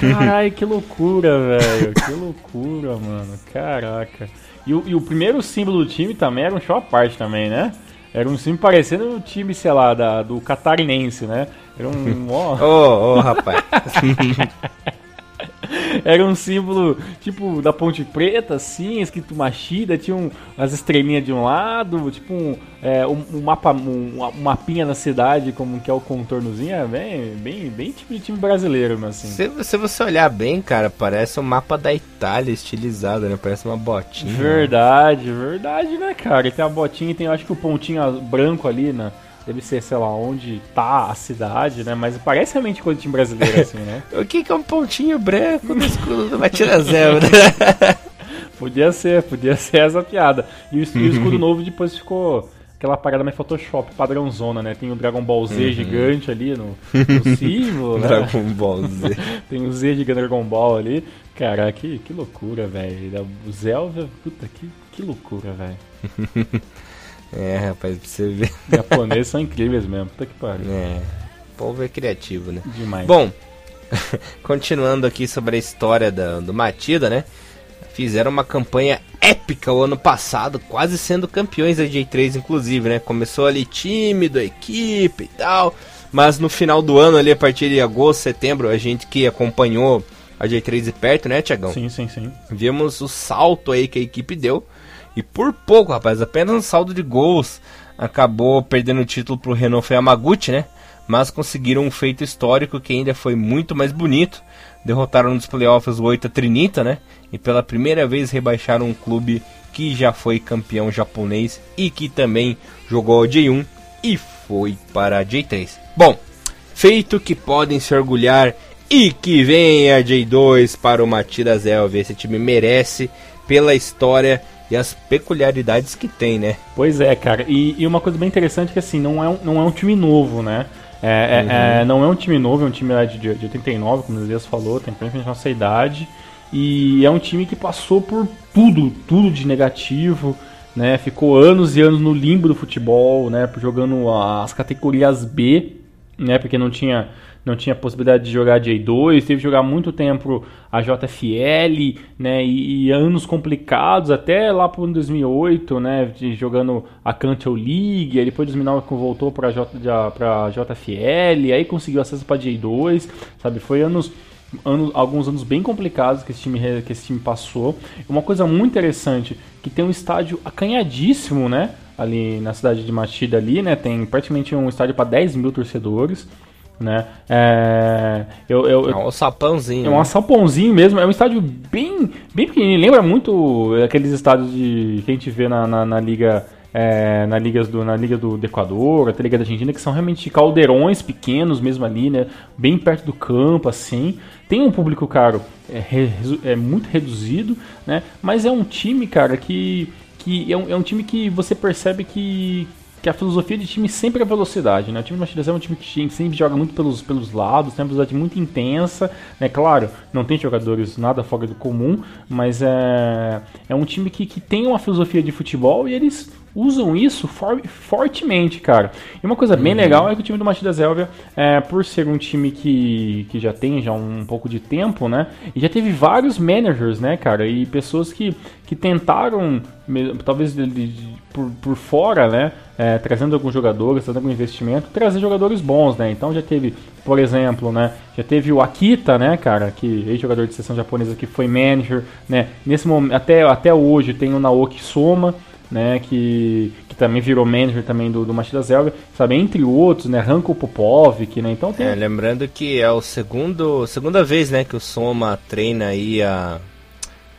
Caralho, que loucura, velho. Que loucura, mano. Caraca. E o, e o primeiro símbolo do time também era um show à parte também, né? Era um símbolo parecendo o time, sei lá, da, do catarinense, né? Era um. Ô, ô, rapaz. Era um símbolo tipo da Ponte Preta, assim, escrito Machida, tinha um, as estrelinhas de um lado, tipo um, é, um, um mapa, um, um mapinha na cidade, como que é o contornozinho, é bem, bem, bem tipo de time brasileiro, mesmo assim. Se, se você olhar bem, cara, parece um mapa da Itália estilizado, né? Parece uma botinha. Verdade, verdade, né, cara? E tem a botinha e tem, acho que o pontinho branco ali, né? Deve ser, sei lá, onde tá a cidade, né? Mas parece realmente coisa de time brasileiro, assim, né? O que, que é um pontinho branco no escudo do Matina Zelda? Podia ser, podia ser essa piada. E o, e o escudo novo depois ficou aquela parada mais Photoshop, padrãozona, né? Tem o Dragon Ball Z gigante ali no, no símbolo, né? Dragon Ball Z. Tem o Z gigante Dragon Ball ali. Cara, que, que loucura, velho. O Zelda, puta, que, que loucura, velho. É, rapaz, pra você ver. Os japoneses são incríveis mesmo, puta que pariu. É, o povo é criativo, né? Demais. Bom, continuando aqui sobre a história da, do Matida, né? Fizeram uma campanha épica o ano passado, quase sendo campeões da J3, inclusive, né? Começou ali tímido, a equipe e tal, mas no final do ano, ali a partir de agosto, setembro, a gente que acompanhou a J3 de perto, né, Tiagão? Sim, sim, sim. Vimos o salto aí que a equipe deu. E por pouco, rapaz, apenas um saldo de gols acabou perdendo o título pro Renault Yamaguchi, né? Mas conseguiram um feito histórico que ainda foi muito mais bonito. Derrotaram nos playoffs o Oita Trinita, né? E pela primeira vez rebaixaram um clube que já foi campeão japonês e que também jogou a J1 e foi para a J3. Bom, feito que podem se orgulhar e que vem a J2 para o Matida Zelv. Esse time merece pela história e as peculiaridades que tem, né? Pois é, cara. E, e uma coisa bem interessante é que assim, não é um, não é um time novo, né? É, é- é- não é um time novo, é um time de, de 89, como o Elias falou, tem praticamente nossa idade. E é um time que passou por tudo, tudo de negativo, né? Ficou anos e anos no limbo do futebol, né? Jogando as categorias B, né? Porque não tinha, não tinha possibilidade de jogar J2, teve que jogar muito tempo a JFL, né? E, e anos complicados, até lá para 2008, né? de- jogando a Cantel League, aí depois de 2009 voltou para para JFL, aí conseguiu acesso para J2, sabe? Foi anos anos, alguns anos bem complicados que esse, time, que esse time passou. Uma coisa muito interessante, que tem um estádio acanhadíssimo, né? Ali na cidade de Machida ali, né? Tem praticamente um estádio para 10 mil torcedores, né? É, eu, eu, É um sapãozinho. é um sapãozinho mesmo, é um estádio bem, bem pequenininho, lembra muito aqueles estádios de, que a gente vê na, na, na liga... é, na, ligas do, na Liga do, do Equador, até a Liga da Argentina, que são realmente caldeirões pequenos mesmo ali, né? Bem perto do campo, assim. Tem um público, caro, é, é muito reduzido, né? Mas é um time, cara, que, que é, um, é um time que você percebe que, que a filosofia de time sempre é velocidade, né? O time do Machida é um time que sempre joga muito pelos, pelos lados, tem uma velocidade muito intensa, né? Claro, não tem jogadores nada fora do comum, mas é, é um time que, que tem uma filosofia de futebol e eles usam isso for- fortemente, cara. E uma coisa bem legal é que o time do Machida Zélvia, é, por ser um time que, que já tem já um pouco de tempo, né? E já teve vários managers, né, cara? E pessoas que, que tentaram, talvez de- de- por, por fora, né? é, trazendo alguns jogadores, trazendo algum investimento, trazer jogadores bons, né? Então já teve, por exemplo, né? Já teve o Akita, né, cara? Que ex-jogador de seleção japonesa que foi manager, né? Nesse momento, até, até hoje tem o Naoki Soma, né, que, que também virou manager também do, do Machida Zelga, sabe, entre outros, né, Ranko Popovic, né, então tem... É, lembrando que é o segundo, segunda vez, né, que o Soma treina aí a,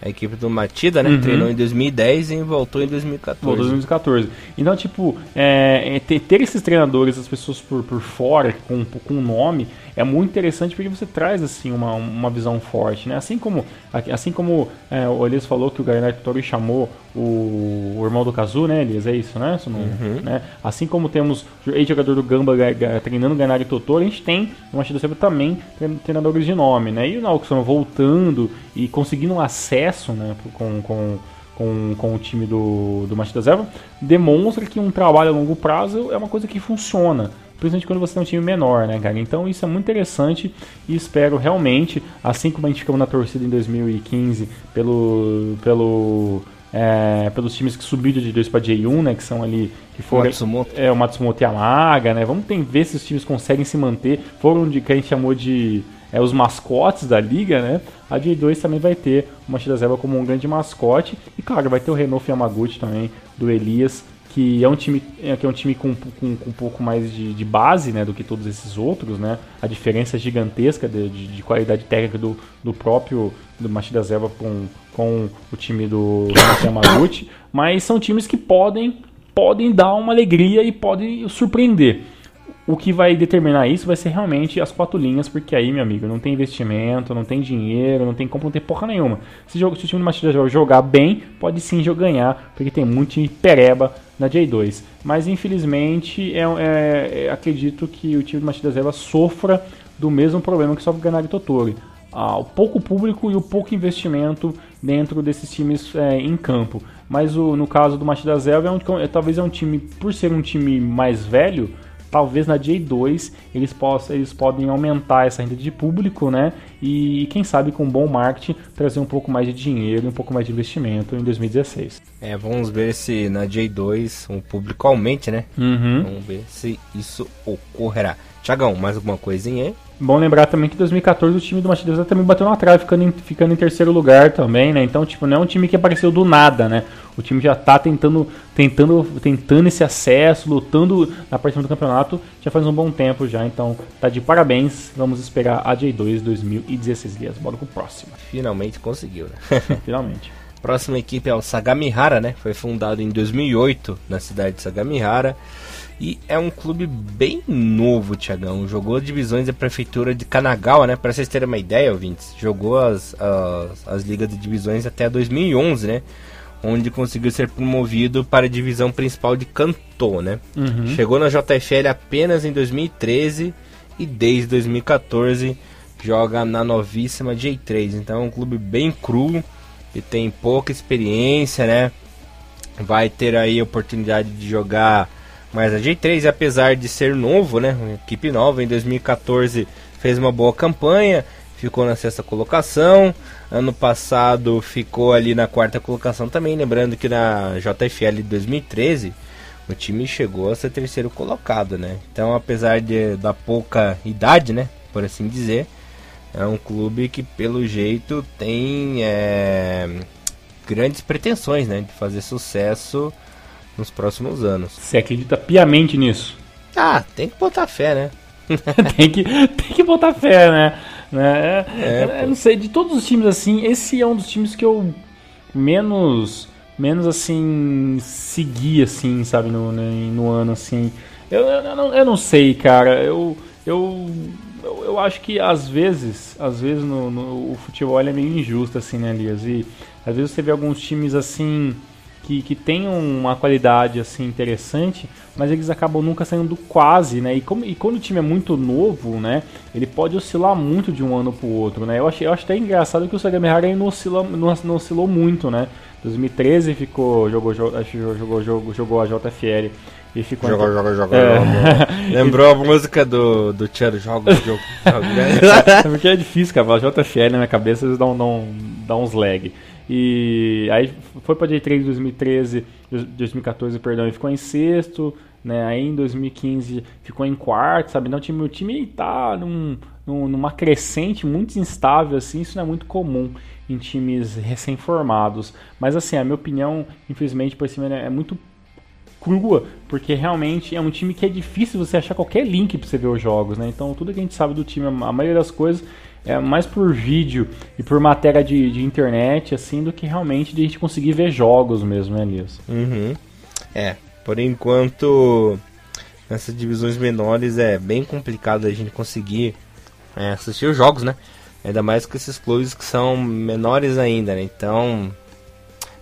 a equipe do Matida, né? Uhum. Treinou em 2010 e voltou em 2014. Voltou em 2014. Então, tipo, é, é, ter, ter esses treinadores, as pessoas por, por fora, com, com nome, é muito interessante porque você traz assim uma, uma visão forte, né? Assim como assim como é, o Elias falou que o Gainari Totori chamou o, o, irmão do Kazu, né, Elias? É isso, né? Isso não, uhum. né? Assim como temos ex-jogador do Gamba treinando o Gainari Totori, a gente tem no Machida Zero também treinadores de nome, né? E o Naoki voltando e conseguindo acesso, né, com, com com, com o time do, do Machida Zero, demonstra que um trabalho a longo prazo é uma coisa que funciona principalmente quando você tem um time menor, né, cara? Então isso é muito interessante e espero realmente, assim como a gente ficou na torcida em 2015 pelo pelo é, pelos times que subiram de 2 para J1, né, que são ali que foram Matsumoto. é o Matsumoto e a Maga, né? Vamos ver se os times conseguem se manter. Foram de que a gente chamou de é, os mascotes da liga, né? A J2 também vai ter o Machida Zeba como um grande mascote e claro, vai ter o Renault Yamaguchi também do Elias que é um time, é, que é um time com, com, com um pouco mais de, de, base né, do que todos esses outros. Né? A diferença é gigantesca de, de, de qualidade técnica do, do próprio do Machida Zeva com, com o time do Yamaguchi. Mas são times que podem, podem dar uma alegria e podem surpreender. O que vai determinar isso vai ser realmente as quatro linhas, porque aí, meu amigo, não tem investimento, não tem dinheiro, não tem como, não tem porra nenhuma. Se o time do Machida jogar bem, pode sim ganhar, porque tem muito time pereba na J2. Mas infelizmente, é, é, é, acredito que o time do Machida Zeva sofra do mesmo problema que sofre o Ganari Totori. Ah, o pouco público e o pouco investimento dentro desses times é, em campo. Mas o, no caso do Machida Zeva, é um, é, talvez é um time, por ser um time mais velho, talvez na J2 eles, possam, eles podem aumentar essa renda de público, né? E quem sabe com bom marketing trazer um pouco mais de dinheiro, um pouco mais de investimento em 2016. É, vamos ver se na J2 o público aumente, né? Uhum. Vamos ver se isso ocorrerá. Tiagão, mais alguma coisinha aí? Bom lembrar também que em 2014 o time do Machida também bateu na trave, ficando em, ficando em terceiro lugar também, né? Então, tipo, não é um time que apareceu do nada, né? O time já tá tentando, tentando, tentando esse acesso, lutando na parte do campeonato já faz um bom tempo já. Então, tá de parabéns. Vamos esperar a J2 2016 dias. Bora pro próximo. Finalmente conseguiu, né? Finalmente. Próxima equipe é o Sagamihara, né? Foi fundado em 2008 na cidade de Sagamihara. E é um clube bem novo, Tiagão. Jogou divisões da prefeitura de Kanagawa, né? Para vocês terem uma ideia, ouvintes. Jogou as, as, as ligas de divisões até 2011, né? Onde conseguiu ser promovido para a divisão principal de Kanto, né? Uhum. Chegou na JFL apenas em 2013 e desde 2014 joga na novíssima J3. Então é um clube bem cru, que tem pouca experiência, né? Vai ter aí a oportunidade de jogar mas a J3, apesar de ser novo, né, uma equipe nova, em 2014 fez uma boa campanha, ficou na sexta colocação. Ano passado ficou ali na quarta colocação também. Lembrando que na JFL de 2013 o time chegou a ser terceiro colocado, né? Então, apesar de, da pouca idade, né, por assim dizer, é um clube que pelo jeito tem é, grandes pretensões, né, de fazer sucesso nos próximos anos. Você acredita piamente nisso? Ah, tem que botar fé, né? tem, que, tem que botar fé, né? né? É, eu não sei, de todos os times assim, esse é um dos times que eu menos, menos assim, segui, assim, sabe, no, no ano, assim. Eu, eu, eu, não, eu não sei, cara, eu, eu, eu, eu acho que às vezes, às vezes no, no, o futebol é meio injusto, assim, né, Elias? E às vezes você vê alguns times assim que, que tem uma qualidade assim interessante, mas eles acabam nunca saindo quase, né? E, como, e quando o time é muito novo, né? Ele pode oscilar muito de um ano para o outro, né? Eu acho, eu acho até engraçado que o Sagamihara não, oscila, não, não oscilou muito, né? 2013 ficou jogou jogou jogou, jogou, jogou a JFL e ficou joga, joga, joga, é. Lembrou a música do do Tchero jogo, joga. é porque é difícil, cara, a JFL na minha cabeça eles dão, dão, dão uns lag. E aí foi para J3 em 2013, 2014, perdão, e ficou em sexto, né? Aí em 2015 ficou em quarto, sabe? Então o time, o time tá num, num, numa crescente muito instável, assim, isso não é muito comum em times recém-formados. Mas assim, a minha opinião, infelizmente, por cima é muito crua, porque realmente é um time que é difícil você achar qualquer link para você ver os jogos, né? Então tudo que a gente sabe do time, a maioria das coisas é mais por vídeo e por matéria de, de internet, assim, do que realmente de a gente conseguir ver jogos mesmo, né, Elias? Uhum. É, por enquanto, nessas divisões menores é bem complicado a gente conseguir é, assistir os jogos, né? Ainda mais com esses clubes que são menores ainda, né? Então,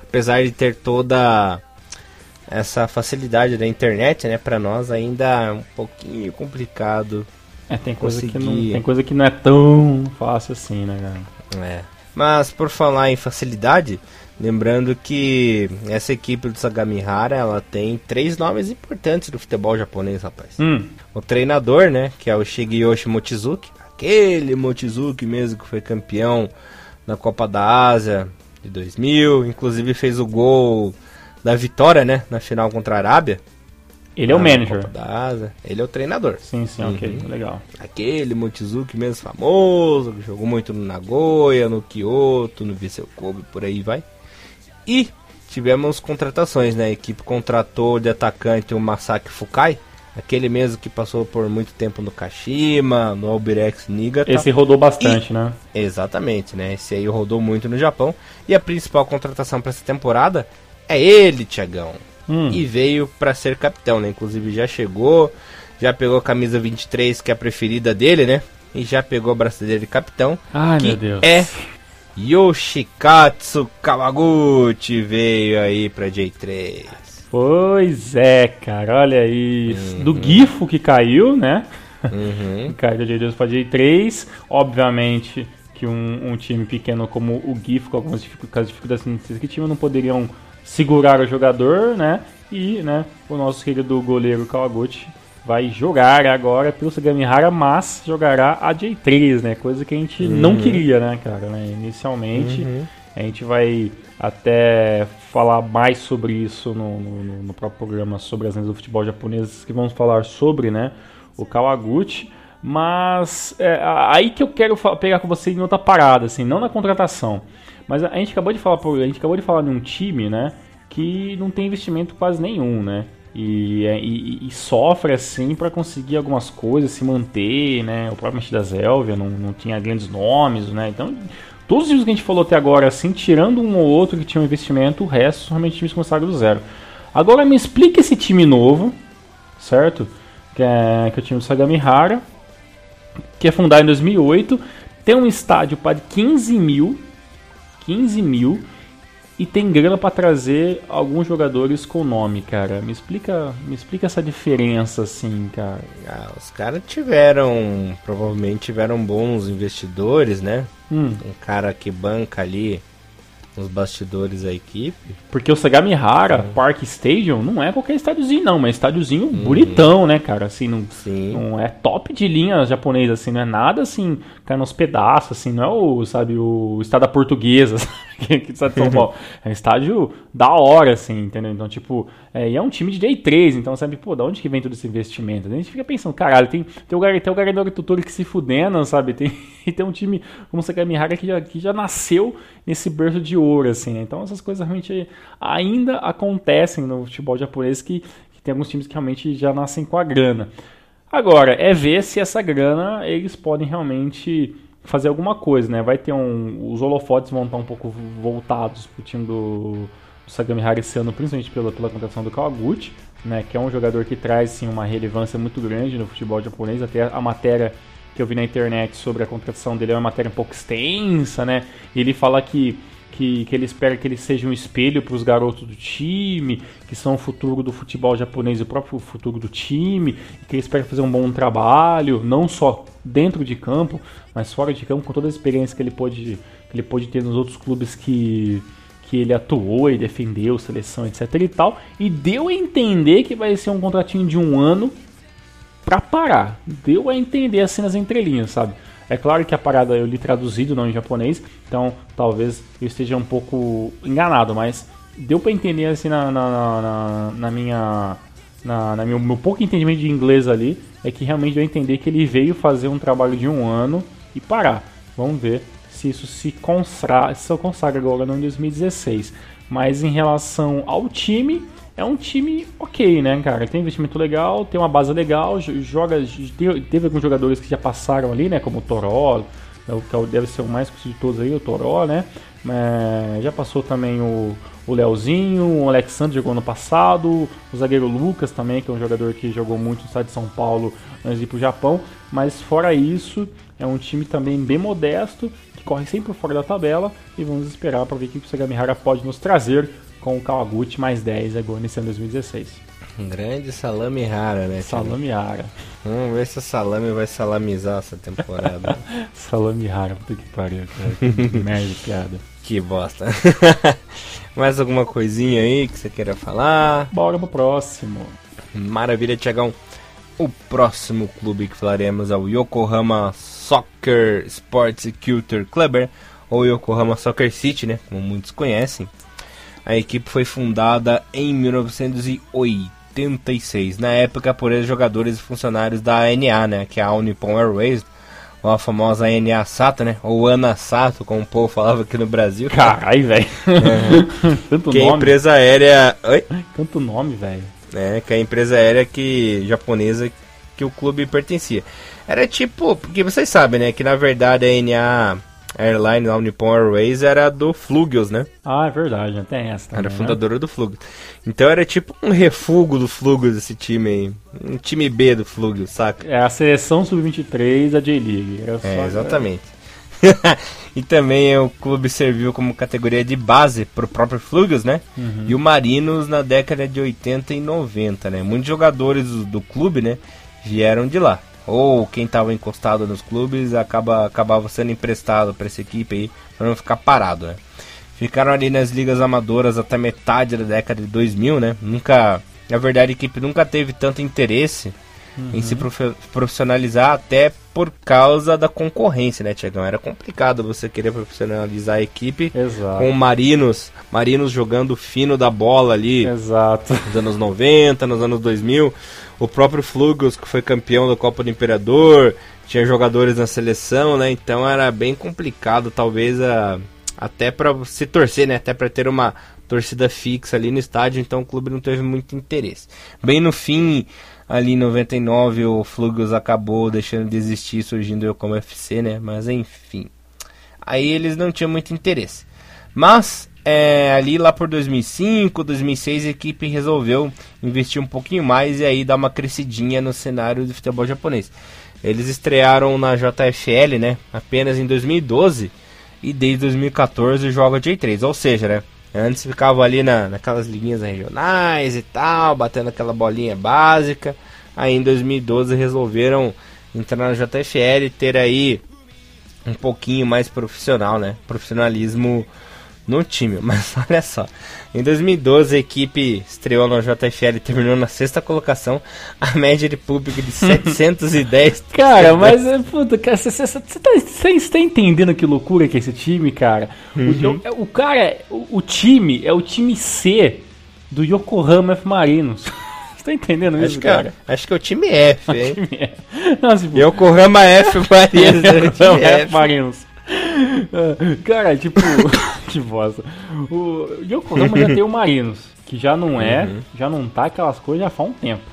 apesar de ter toda essa facilidade da internet, né, para nós ainda é um pouquinho complicado. É, tem coisa, conseguir... que não, tem coisa que não é tão fácil assim, né, cara? É. Mas por falar em facilidade, lembrando que essa equipe do Sagamihara, ela tem três nomes importantes do futebol japonês, rapaz. Hum. O treinador, né, que é o Shigeyoshi Mochizuki, aquele Mochizuki mesmo que foi campeão na Copa da Ásia de 2000, inclusive fez o gol da vitória, né, na final contra a Arábia. Ele é o manager. Ele é o treinador. Sim, sim, uhum. ok, legal. Aquele Mochizuki mesmo famoso, que jogou muito no Nagoya, no Kyoto, no Vissel Kobe, por aí vai. E tivemos contratações, né? A equipe contratou de atacante o Masaki Fukai, aquele mesmo que passou por muito tempo no Kashima, no Albirex Niigata. Esse rodou bastante, e... né? Exatamente, né? Esse aí rodou muito no Japão. E a principal contratação para essa temporada é ele, Tiagão. Hum. E veio para ser capitão, né? Inclusive já chegou, já pegou a camisa 23, que é a preferida dele, né? E já pegou a braçadeira de capitão. Ai, meu Deus. É Yoshikatsu Kawaguchi veio aí pra J3. Pois é, cara, olha isso. Uhum. Do Gifo que caiu, né? Uhum. caiu da J2 pra J3. Obviamente que um, um, time pequeno como o Gifo, com algumas dificuldades, dificuldades que tinha, não poderiam segurar o jogador, né? E, né, o nosso querido goleiro Kawaguchi vai jogar agora pelo Sagamihara, mas jogará a J3, né? Coisa que a gente uhum. não queria, né, cara? Né? Inicialmente, uhum. a gente vai até falar mais sobre isso no, no, no, próprio programa sobre as lendas do futebol japonês, que vamos falar sobre, né, o Kawaguchi. Mas é, aí que eu quero pegar com você em outra parada, assim, não na contratação. Mas a gente acabou de falar, a gente acabou de falar de um time, né, que não tem investimento quase nenhum, né? E, é, e, e sofre assim para conseguir algumas coisas, se manter, né? O próprio da Zélvia não, não tinha grandes nomes, né? Então, todos os times que a gente falou até agora, assim, tirando um ou outro que tinha um investimento, o resto realmente times começaram do zero. Agora me explica esse time novo, certo? Que é, que é o time do Sagamihara, que é fundado em 2008, tem um estádio para 15 mil 15 mil e tem grana para trazer alguns jogadores com nome, cara. Me explica, me explica essa diferença, assim, cara. Ah, os caras tiveram, provavelmente tiveram bons investidores, né? Hum. Um cara que banca ali nos bastidores da equipe. Porque o Sagamihara uhum. Park Stadium não é qualquer estádiozinho, não, mas é estádiozinho uhum. bonitão, né, cara? Assim, não, não é top de linha japonesa, assim, não é nada assim, cai nos pedaços, assim, não é o, sabe, o estádio portuguesa, que está de São Paulo. É um estádio da hora, assim, entendeu? Então, tipo, é, e é um time de day 3, então, sabe, pô, da onde que vem todo esse investimento? A gente fica pensando, caralho, tem, tem o, tem o Garenori Tutori que se fudendo, sabe? Tem, e tem um time como o Sagamihara que já, que já nasceu nesse berço de ouro, assim, né? Então, essas coisas realmente ainda acontecem no futebol japonês que, que tem alguns times que realmente já nascem com a grana. Agora, é ver se essa grana eles podem realmente fazer alguma coisa, né? Vai ter um. Os holofotes vão estar um pouco voltados pro time do, do Sagamihara esse ano, principalmente pela, pela contratação do Kawaguchi, né? Que é um jogador que traz sim, uma relevância muito grande no futebol japonês. Até a matéria que eu vi na internet sobre a contratação dele é uma matéria um pouco extensa, né? Ele fala que que, que ele espera que ele seja um espelho para os garotos do time, que são o futuro do futebol japonês e o próprio futuro do time, que ele espera fazer um bom trabalho, não só dentro de campo, mas fora de campo, com toda a experiência que ele pode, que ele pode ter nos outros clubes que, que ele atuou e defendeu, seleção, etc e tal, e deu a entender que vai ser um contratinho de um ano para parar. Deu a entender assim nas entrelinhas, sabe? É claro que a parada eu li traduzido, não em japonês, então talvez eu esteja um pouco enganado, mas deu para entender assim na, na, na, na minha. Na, na meu, meu, pouco entendimento de inglês ali, é que realmente deu a entender que ele veio fazer um trabalho de um ano e parar. Vamos ver se isso se consagra, se consagra agora no 2016. Mas em relação ao time, é um time ok, né, cara? Tem investimento legal, tem uma base legal, joga. Teve alguns jogadores que já passaram ali, né? Como o Toró, né, que é deve ser o mais conhecido de todos aí, o Toró, né? É, já passou também o, o Leozinho, o Alexandre jogou no passado, o zagueiro Lucas também, que é um jogador que jogou muito no estado de São Paulo antes de ir pro Japão. Mas fora isso, é um time também bem modesto, que corre sempre fora da tabela, e vamos esperar para ver o que o Sagamihara pode nos trazer com o Kawaguchi mais 10 agora nesse ano 2016. Um grande salame rara, né? Salame rara. Vamos ver se o salame vai salamizar essa temporada. salame rara, puta que pariu, cara. Que merda piada. Que bosta. Mais alguma coisinha aí que você queira falar? Bora pro próximo. Maravilha, Tiagão. O próximo clube que falaremos é o Yokohama Soccer Sports Culture Club, ou Yokohama Soccer City, né? Como muitos conhecem. A equipe foi fundada em 1986, na época por ex-jogadores e funcionários da ANA, né? Que é a Nippon Airways, ou a famosa ANA Sato, né? Ou Ana Sato, como o povo falava aqui no Brasil. Caralho, velho. Uhum. Tanto que nome. a empresa aérea. Oi? Tanto nome, velho. É, que a empresa aérea que japonesa que o clube pertencia. Era tipo, porque vocês sabem, né, que na verdade a NA Airline, a Nippon Airways, era do Flugios, né? Ah, é verdade, tem essa também, Era né? fundadora né? do Flugios. Então era tipo um refúgio do Flugios esse time aí. Um time B do Flugios, saca? É a seleção sub-23 da J-League. É, é exatamente. e também o clube serviu como categoria de base para o próprio Flugios, né? Uhum. E o Marinos na década de 80 e 90, né? Muitos jogadores do, do clube, né, vieram de lá ou quem estava encostado nos clubes acaba, acabava sendo emprestado para essa equipe aí, para não ficar parado, né? Ficaram ali nas ligas amadoras até metade da década de 2000, né? Nunca, na verdade, a equipe nunca teve tanto interesse uhum. em se profissionalizar, até por causa da concorrência, né, Tiagão? Era complicado você querer profissionalizar a equipe Exato. com Marinos, Marinos jogando fino da bola ali. Exato. Nos anos 90, nos anos 2000 o próprio Flugos, que foi campeão da Copa do Imperador, tinha jogadores na seleção, né? Então era bem complicado, talvez, a, até para se torcer, né? Até para ter uma torcida fixa ali no estádio, então o clube não teve muito interesse. Bem no fim, ali em 99, o Flugos acabou deixando de existir, surgindo eu como FC, né? Mas enfim. Aí eles não tinham muito interesse. Mas é, ali lá por 2005, 2006, a equipe resolveu investir um pouquinho mais e aí dar uma crescidinha no cenário do futebol japonês. Eles estrearam na JFL, né, apenas em 2012 e desde 2014 joga J3, ou seja, né, antes ficava ali na, naquelas liguinhas regionais e tal, batendo aquela bolinha básica. Aí em 2012 resolveram entrar na JFL e ter aí um pouquinho mais profissional, né, profissionalismo no time. Mas olha só, em 2012 a equipe estreou no JFL e terminou na sexta colocação, a média de público de 710. cara, mas é, puta, cara, você tá, tá, entendendo que loucura que é esse time, cara? Uhum. O, o, cara, o, o, time é o time C do Yokohama F Marinos. Você tá entendendo acho isso, que é cara? É, acho que é o time F, hein? time F. Nossa, Yokohama F Marinos. Yokohama F Marinos. Cara, tipo, que bosta. O Yokohama já tem o Marinos, que já não é, uhum. já não tá aquelas coisas já faz um tempo,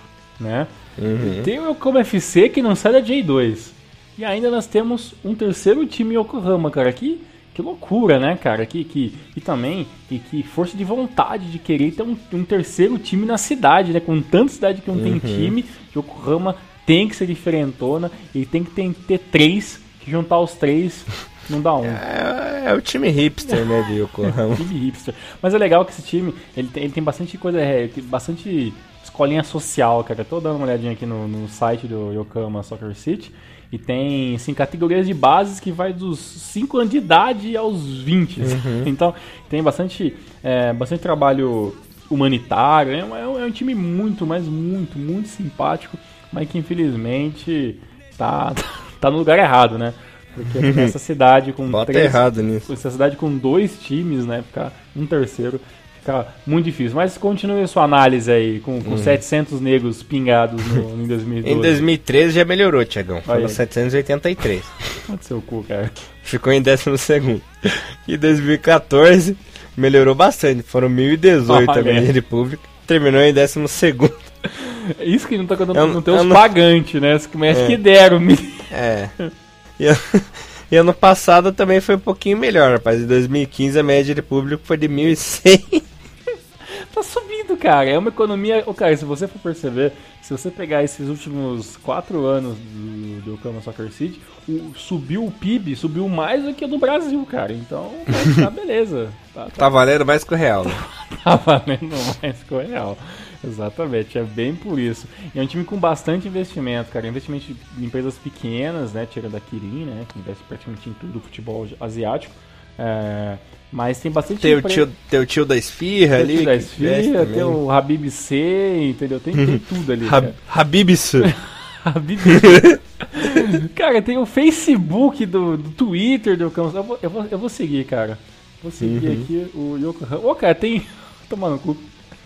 né? Uhum. Tem o Yokohama FC que não sai da J2. E ainda nós temos um terceiro time Yokohama, cara, que, que loucura, né, cara? Que, que, e também que, que força de vontade de querer ter um, um terceiro time na cidade, né? Com tanta cidade que não uhum. tem time, Yokohama tem que ser diferentona e tem que ter, ter três, que juntar os três não dá um. É, é o time hipster, né, de Yokohama. é time hipster. Mas é legal que esse time, ele tem, ele tem bastante coisa, é, bastante escolinha social, cara. Tô dando uma olhadinha aqui no, no site do Yokohama Soccer City. E tem, assim, categorias de bases que vai dos 5 anos de idade aos 20. Uhum. Então, tem bastante, é, bastante trabalho humanitário. É um, é um time muito, mas muito, muito simpático. Mas que, infelizmente, tá, tá no lugar errado, né? Porque nessa cidade com Bota três, errado nisso. Essa cidade com dois times, né? Ficar um terceiro fica muito difícil. Mas continue a sua análise aí, com, com hum. 700 negros pingados no, em 2012. em 2013 já melhorou, Tiagão. Foi 783. Pode ser o cu, cara. Ficou em 12 segundo. E 2014 melhorou bastante. Foram 1018 a média de público. Terminou em 12 segundo. Isso que não tá contando, não tem os não... pagantes, né? Os que é. que deram. É. E, e, ano passado também foi um pouquinho melhor, rapaz. Em 2015 a média de público foi de 1.100. tá subindo, cara. É uma economia. Oh, cara, se você for perceber, se você pegar esses últimos quatro anos do, do Yokohama Soccer City, o, subiu o PIB, subiu mais do que o do Brasil, cara. Então, tá beleza. Tá, tá... tá valendo mais que o real. Né? tá valendo mais que o real. Exatamente, é bem por isso. E é um time com bastante investimento, cara. Investimento de empresas pequenas, né? Tira da Kirin, né? Que investe praticamente em tudo, futebol asiático. É, mas tem bastante tem o, tio, tem o tio da esfirra tem ali. O tio da esfirra, tem o Habib C, entendeu? Tem, tem tudo ali. Hab, Habib C. Habib C. cara, tem o Facebook do, do Twitter do Campos. Eu vou, eu, vou, eu vou seguir, cara. Vou seguir uhum. aqui o Yokohama. Ô, oh, cara, tem. Tomando cu.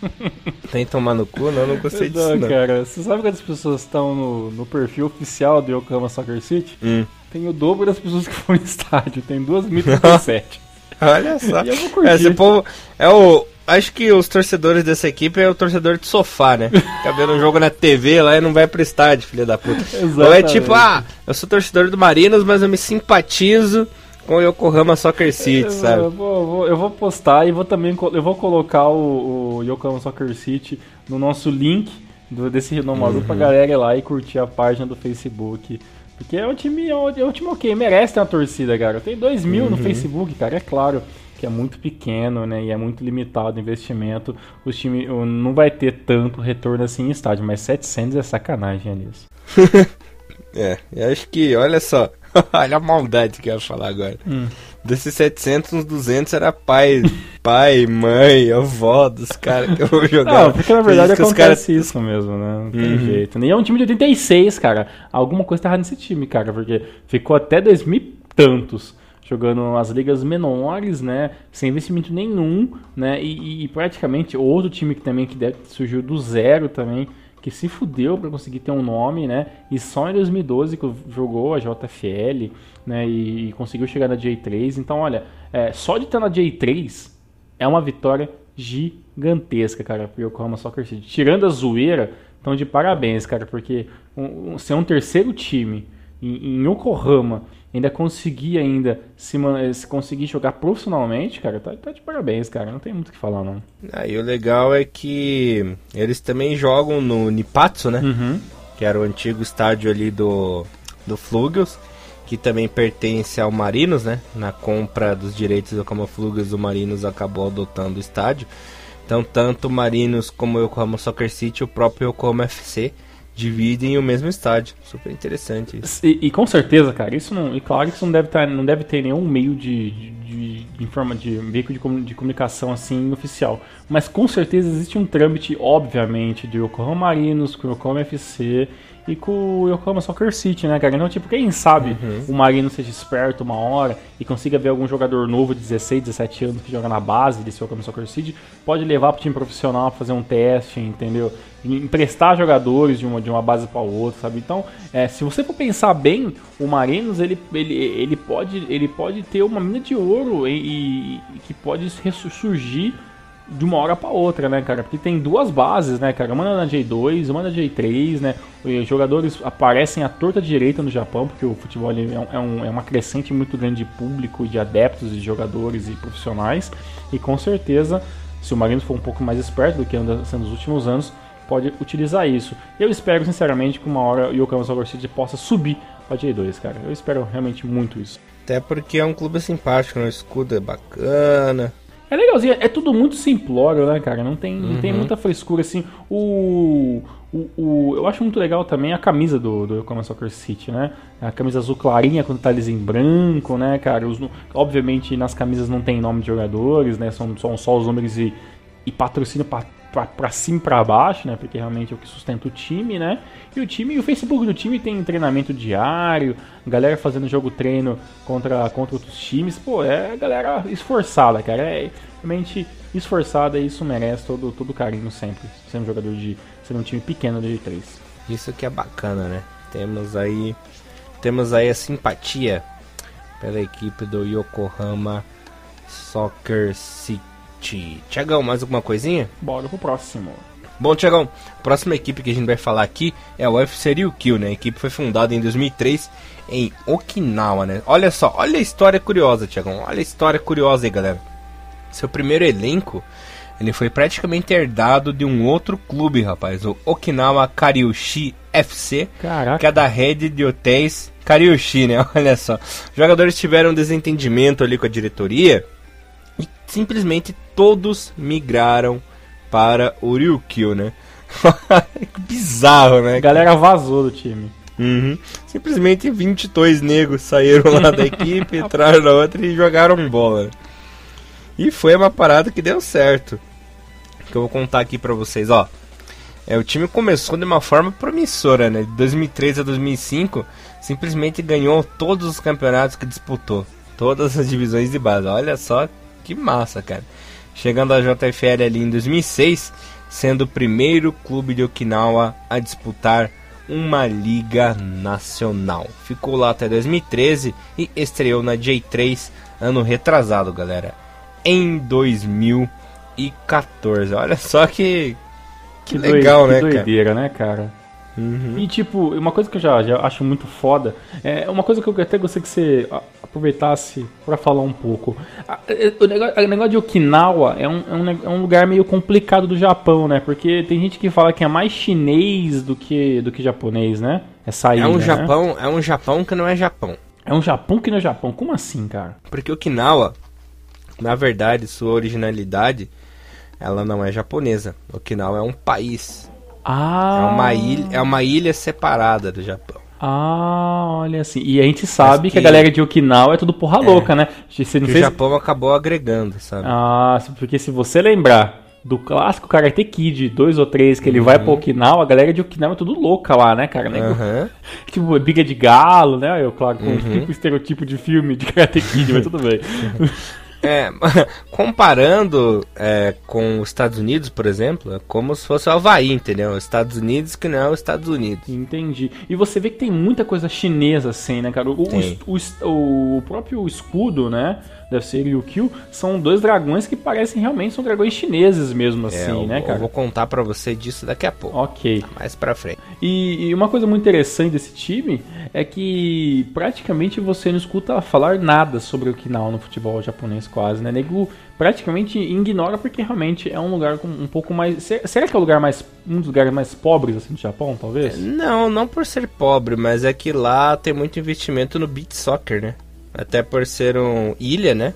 Tem tomar no cu? Não, não gostei disso. Não, cara, você sabe quantas pessoas estão no, no perfil oficial do Yokohama Soccer City? Hum. Tem o dobro das pessoas que foram no estádio, tem 2.037. Olha só. E eu vou curtir. Esse povo é o. Acho que os torcedores dessa equipe é o torcedor de sofá, né? Fica vendo um jogo na TV lá e não vai pro estádio, filha da puta. Exatamente. Ou é tipo, ah, eu sou torcedor do Marinos, mas eu me simpatizo com o Yokohama Soccer City, eu, sabe? Eu vou, vou, eu vou, postar e vou também eu vou colocar o, o Yokohama Soccer City no nosso link do, desse renomador uhum. pra galera ir lá e curtir a página do Facebook. Porque é um time, é um, é time ok, merece ter uma torcida, cara. Tem 2 mil uhum. no Facebook, cara, é claro que é muito pequeno, né? E é muito limitado o investimento. O time não vai ter tanto retorno assim em estádio, mas 700 é sacanagem, Alice. é, eu acho que, olha só, Olha a maldade que eu ia falar agora. Hum. Desses 700, uns 200 era pai, pai, mãe, avó dos caras que eu vou jogar. Não, porque na verdade acontece cara... isso mesmo, né? Não tem uhum. jeito. E é um time de 86, cara. Alguma coisa tá errada nesse time, cara, porque ficou até 2000 e tantos jogando as ligas menores, né, sem investimento nenhum, né, e, e praticamente outro time que também que surgiu do zero também, que se fudeu para conseguir ter um nome, né? E só em 2012 que jogou a JFL, né? E, e conseguiu chegar na J3. Então, olha, é, só de estar na J3 é uma vitória gigantesca, cara, pro Yokohama Soccer City. Tirando a zoeira, então de parabéns, cara, porque um, um, ser um terceiro time em, em Yokohama ainda conseguir ainda se, se conseguir jogar profissionalmente, cara, tá, tá, de parabéns, cara. Não tem muito o que falar, não. Ah, e o legal é que eles também jogam no Nipatsu, né? Uhum. Que era o antigo estádio ali do, do Flugios, que também pertence ao Marinos, né? Na compra dos direitos do Yokohama Flugios, o Marinos acabou adotando o estádio. Então, tanto o Marinos como o Yokohama Soccer City, o próprio Yokohama FC dividem o mesmo estádio. Super interessante isso. E, e, com certeza, cara, isso não. E claro que isso não deve, tá, não deve ter nenhum meio de, de, de, informa, de veículo de, de comunicação assim oficial. Mas com certeza existe um trâmite, obviamente, de Yokohama Marinos com Yokohama FC e com o Yokohama Soccer City, né, cara? Então, tipo, quem sabe uhum. o Marino seja esperto uma hora e consiga ver algum jogador novo de 16, 17 anos que joga na base desse Yokohama Soccer City, pode levar pro time profissional fazer um teste, entendeu? Emprestar jogadores de uma, de uma base para outra, sabe? Então, é, se você for pensar bem, o Marinos, ele, ele, ele, pode, ele pode ter uma mina de ouro e, e, e que pode ressurgir de uma hora para outra, né, cara? Porque tem duas bases, né, cara? Uma na J2, uma na J3, né? Os jogadores aparecem à torta direita no Japão, porque o futebol é, é, um, é uma crescente muito grande de público, de adeptos, de jogadores e profissionais. E com certeza, se o Marinos for um pouco mais esperto do que anda sendo nos últimos anos, pode utilizar isso. Eu espero, sinceramente, que uma hora o Yokohama Soccer City possa subir para J2, cara. Eu espero realmente muito isso. Até porque é um clube simpático, né? o escudo é bacana, é legalzinho, é tudo muito simplório, né, cara? Não tem, uhum. não tem uhum. muita frescura, assim. O, o, o, eu acho muito legal também a camisa do, do Yokohama Soccer City, né? A camisa azul clarinha com detalhes em branco, né, cara? Os, obviamente nas camisas não tem nome de jogadores, né? São, são só os números e, e patrocínio para para cima para baixo, né? Porque realmente é o que sustenta o time, né? E o time, o Facebook do time tem treinamento diário, galera fazendo jogo treino contra, contra outros times. Pô, é galera esforçada, cara. É realmente esforçada e isso merece todo, todo carinho sempre. Sendo jogador de. sendo um time pequeno de 3. Isso que é bacana, né? Temos aí. Temos aí a simpatia pela equipe do Yokohama Soccer City. Tiagão, mais alguma coisinha? Bora pro próximo. Bom, Tiagão, a próxima equipe que a gente vai falar aqui é o UFC Ryukyu, né? A equipe foi fundada em 2003 em Okinawa, né? Olha só, olha a história curiosa, Tiagão. Olha a história curiosa aí, galera. Seu primeiro elenco ele foi praticamente herdado de um outro clube, rapaz, o Okinawa Karyushi FC, Caraca. que é da rede de hotéis Karyushi, né? Olha só. Os jogadores tiveram um desentendimento ali com a diretoria e simplesmente todos migraram para o Ryukyu, né? Bizarro, né? A galera vazou do time. Uhum. Simplesmente 22 negros saíram lá da equipe, entraram na outra e jogaram bola. E foi uma parada que deu certo. Que eu vou contar aqui pra vocês, ó. É, o time começou de uma forma promissora, né? De 2003 a 2005, simplesmente ganhou todos os campeonatos que disputou. Todas as divisões de base. Olha só que massa, cara. Chegando à JFL ali em 2006, sendo o primeiro clube de Okinawa a disputar uma liga nacional. Ficou lá até 2013 e estreou na J3 ano retrasado, galera. Em 2014. Olha só que que doi- legal, que né, cara? doideira, né, cara? Uhum. E tipo, uma coisa que eu já, já acho muito foda, é uma coisa que eu até gostaria que você aproveitasse pra falar um pouco. É, O negócio, o negócio de Okinawa é um, é, um, é um lugar meio complicado do Japão, né? Porque tem gente que fala que é mais chinês do que, do que japonês, né? Essa ilha, É um né? Japão, é um Japão que não é Japão. É um Japão que não é Japão. Como assim, cara? Porque Okinawa, na verdade, sua originalidade, ela não é japonesa. Okinawa é um país. Ah, É uma ilha, é uma ilha separada do Japão. Ah, olha assim. E a gente sabe Mas que... a que- galera de Okinawa é tudo porra louca, né? Você não Que o fez... Japão acabou agregando, sabe? Ah, porque se você lembrar do clássico Karate Kid 2 ou 3, que ele vai pra Okinawa, a galera de Okinawa é tudo louca lá, né, cara? Né? Aham. Tipo, briga de galo, né? Eu, claro, com Uhum. tipo estereotipo de filme de Karate Kid, mas tudo bem. É, comparando é, com os Estados Unidos, por exemplo, é como se fosse o Havaí, entendeu? Os Estados Unidos que não é os Estados Unidos. Entendi. E você vê que tem muita coisa chinesa assim, né, cara? O, o, o, o próprio escudo, né? Deve ser Ryukyu, são dois dragões que parecem realmente são dragões chineses mesmo, É, assim, eu, né, eu cara? vou contar pra você disso daqui a pouco, Ok. mais pra frente. E, e uma coisa muito interessante desse time é que praticamente você não escuta falar nada sobre Okinawa no futebol japonês quase, né? Nego praticamente ignora porque realmente é um lugar com um pouco mais... se- Será que é o lugar mais... um dos lugares mais pobres assim do Japão, talvez? Não, não por ser pobre, mas é que lá tem muito investimento no beach soccer, né? Até por ser um ilha, né?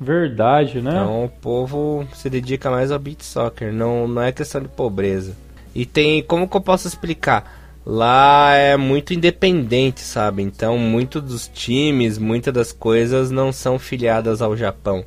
Verdade, né? Então o povo se dedica mais ao beach soccer, não, não é questão de pobreza. E tem, como que eu posso explicar? Lá é muito independente, sabe? Então muitos dos times, muitas das coisas não são filiadas ao Japão.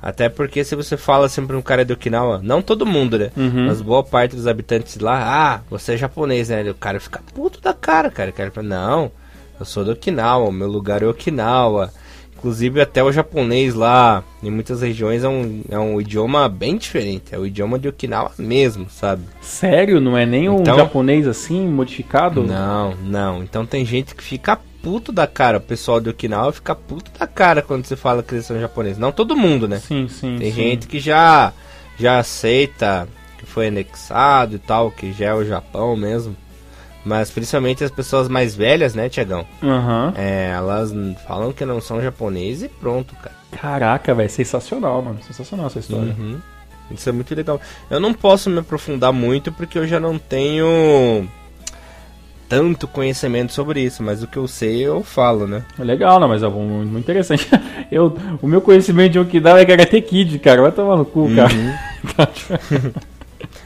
Até porque se você fala sempre um cara de Okinawa, não todo mundo, né? Uhum. Mas boa parte dos habitantes lá, ah, você é japonês, né? O cara fica puto da cara, cara. O cara não, eu sou do Okinawa, o meu lugar é Okinawa. Inclusive até o japonês lá, em muitas regiões, é um, é um idioma bem diferente. É o idioma de Okinawa mesmo, sabe? Sério? Não é nem um Então- japonês assim, modificado? Não, não. Então tem gente que fica puto da cara. O pessoal de Okinawa fica puto da cara quando você fala que eles são japoneses. Não todo mundo, né? Sim, sim, Tem sim. gente que já, já aceita que foi anexado e tal, que já é o Japão mesmo. Mas principalmente as pessoas mais velhas, né, Tiagão? Aham. É, elas falam que não são japoneses e pronto, cara. Caraca, velho, sensacional, mano. Sensacional essa história. Uhum. Isso é muito legal. Eu não posso me aprofundar muito porque eu já não tenho tanto conhecimento sobre isso, mas o que eu sei eu falo, né? Legal, não, mas é muito interessante. Eu, o meu conhecimento de Okinawa é Karate Kid, cara. Vai tomar no cu, cara.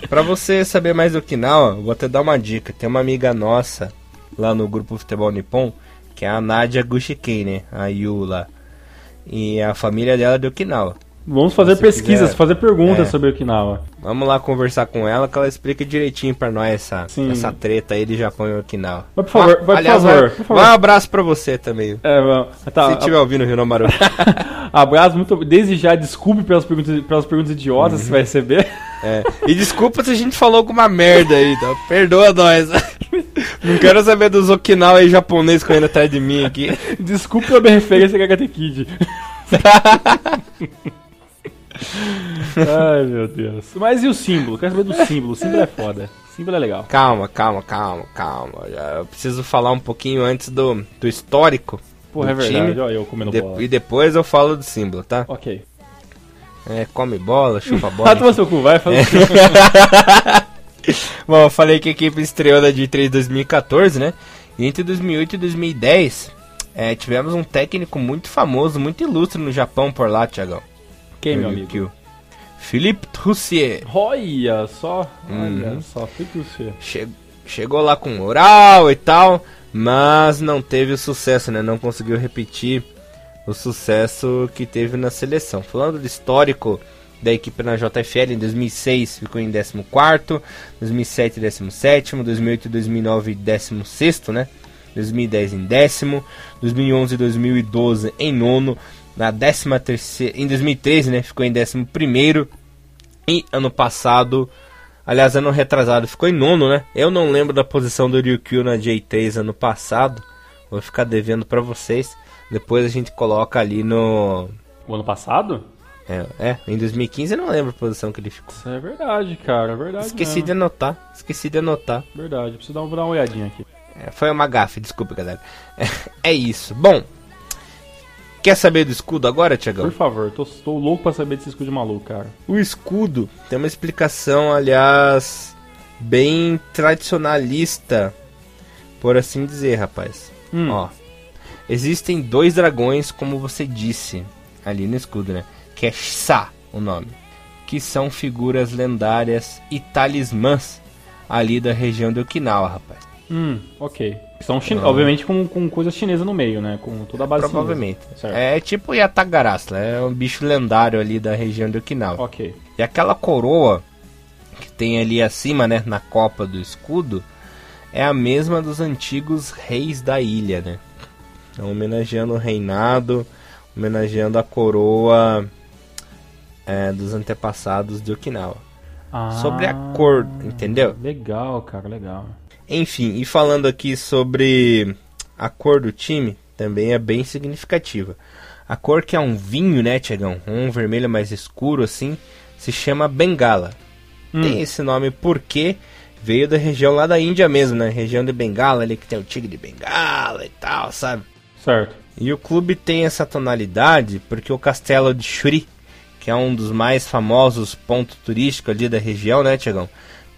Pra você saber mais do Okinawa, vou até dar uma dica. Tem uma amiga nossa lá no grupo Futebol Nippon, que é a Nadia Gushikei, né? A Yu lá. E a família dela é de Okinawa. Vamos fazer pesquisas, quiser. fazer perguntas É. sobre Okinawa. Vamos lá conversar com ela que ela explica direitinho pra nós essa, Sim. essa treta aí de Japão e Okinawa. Mas, por favor, Ah, vai, aliás, por favor, vai- por favor. vai um abraço pra você também. É, vamos- tá, se tiver ouvindo o Rinomaru. Abraço, muito desde já, desculpe pelas perguntas, pelas perguntas idiotas Uhum. que você vai receber. É. E desculpa se a gente falou alguma merda aí, então perdoa nós. Não quero saber dos Okinawa aí japonês correndo atrás de mim aqui. Desculpe a minha referência a Kid. Ai, meu Deus. Mas e o símbolo? Quero saber do símbolo. O símbolo é foda. O símbolo é legal. Calma, calma, calma, calma. Eu preciso falar um pouquinho antes do, do histórico. Porra, é do verdade. time. Olha eu comendo De- bola. e depois eu falo do símbolo, tá? Ok. É, come bola, chupa bola. Ah, toma seu cu, vai, fala. Bom, eu falei que a equipe estreou na D3 2014, né? E entre 2008 e 2010, é, tivemos um técnico muito famoso, muito ilustre no Japão por lá, Thiagão. Quem, meu amigo? Ryukyu. Philippe Troussier. Olha só, olha Uhum. só, fica você. Che- chegou lá com moral e tal, mas não teve o sucesso, né? Não conseguiu repetir o sucesso que teve na seleção. Falando do histórico da equipe na JFL, em 2006 ficou em 14º, 2007 17º, 2008 e 2009 16º, né? 2010 em décimo, 2011 e 2012 em nono, na 13 terceira, em 2013, né, ficou em décimo primeiro e ano passado, aliás, ano retrasado, ficou em nono, né? Eu não lembro da posição do Ryukyu na J3 ano passado. Vou ficar devendo pra vocês. Depois a gente coloca ali no. O ano passado? É, é, em 2015 eu não lembro a posição que ele ficou. Isso é verdade, cara, é verdade. Esqueci mesmo. de anotar. Esqueci de anotar. Verdade, preciso dar, vou dar uma olhadinha aqui. É, foi uma gafe, desculpa, galera. É, isso. Bom, quer saber do escudo agora, Tiagão? Por favor, tô, tô louco pra saber desse escudo maluco, cara. O escudo tem uma explicação, aliás, bem tradicionalista, por assim dizer, rapaz. Hum. Ó, existem dois dragões, como você disse ali no escudo, né? Que é Sa, o nome. Que são figuras lendárias e talismãs ali da região de Okinawa, rapaz. Hum, ok. São chine... Obviamente com, com coisa chinesa no meio, né? Com toda a base Provavelmente. É tipo Yatagarasla, é um bicho lendário ali da região de Okinawa. Ok. E aquela coroa que tem ali acima, né, na copa do escudo, é a mesma dos antigos reis da ilha, né? Então, homenageando o reinado, homenageando a coroa é, dos antepassados de Okinawa. Ah, Sobre a cor, entendeu? Legal, cara, legal. Enfim, e falando aqui sobre a cor do time, também é bem significativa. A cor que é um vinho, né, Tiagão? Um vermelho mais escuro assim, se chama Bengala. Hum. Tem esse nome porque veio da região lá da Índia mesmo, né? Região de Bengala, ali que tem o tigre de Bengala e tal, sabe? Certo. E o clube tem essa tonalidade porque o castelo de Shuri, que é um dos mais famosos pontos turísticos ali da região, né, Tiagão?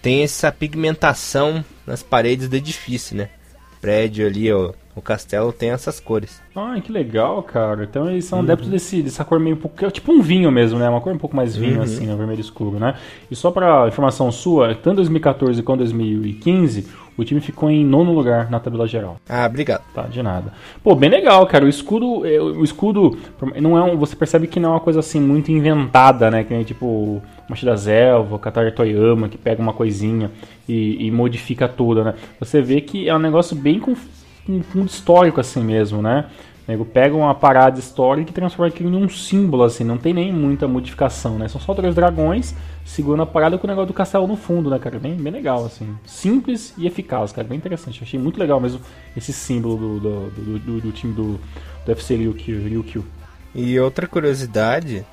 Tem essa pigmentação nas paredes do edifício, né? O prédio ali, ó, o castelo tem essas cores. Ah, que legal, cara. Então eles Uhum. são adeptos desse, dessa cor meio um pouco. é tipo um vinho mesmo, né? Uma cor um pouco mais vinho, Uhum. assim, né? Vermelho escuro, né? E só pra informação sua, tanto 2014 quanto 2015, o time ficou em nono lugar na tabela geral. Ah, obrigado. Tá, de nada. Pô, bem legal, cara. O escudo, é, o escudo não é um, você percebe que não é uma coisa assim muito inventada, né? Que nem tipo Machida Zelva, Katara Toyama, que pega uma coisinha e, e modifica toda, né? Você vê que é um negócio bem com um fundo histórico assim mesmo, né? Nego pega uma parada histórica e transforma aquilo em um símbolo, assim, não tem nem muita modificação, né? São só três dragões segurando a parada com o negócio do castelo no fundo, né, cara? Bem, bem legal, assim. Simples e eficaz, cara. Bem interessante. Eu achei muito legal mesmo esse símbolo do, do, do, do- do time do, do FC Ryukyu. Ryukyu. E outra curiosidade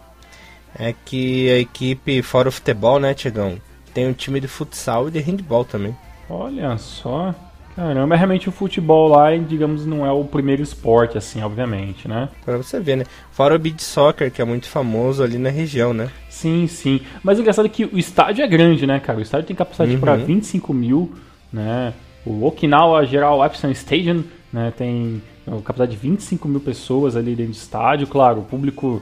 é que a equipe, fora o futebol, né, Tiagão? Tem um time de futsal e de handball também. Olha só. Caramba, realmente o futebol lá, digamos, não é o primeiro esporte, assim, obviamente, né? Pra você ver, né? Fora o beach soccer, que é muito famoso ali na região, né? Sim, sim. Mas o engraçado é que o estádio é grande, né, cara? O estádio tem capacidade Uhum. para 25 mil, né? O Okinawa Geral Epson Stadium, né? Tem capacidade de 25 mil pessoas ali dentro do estádio. Claro, o público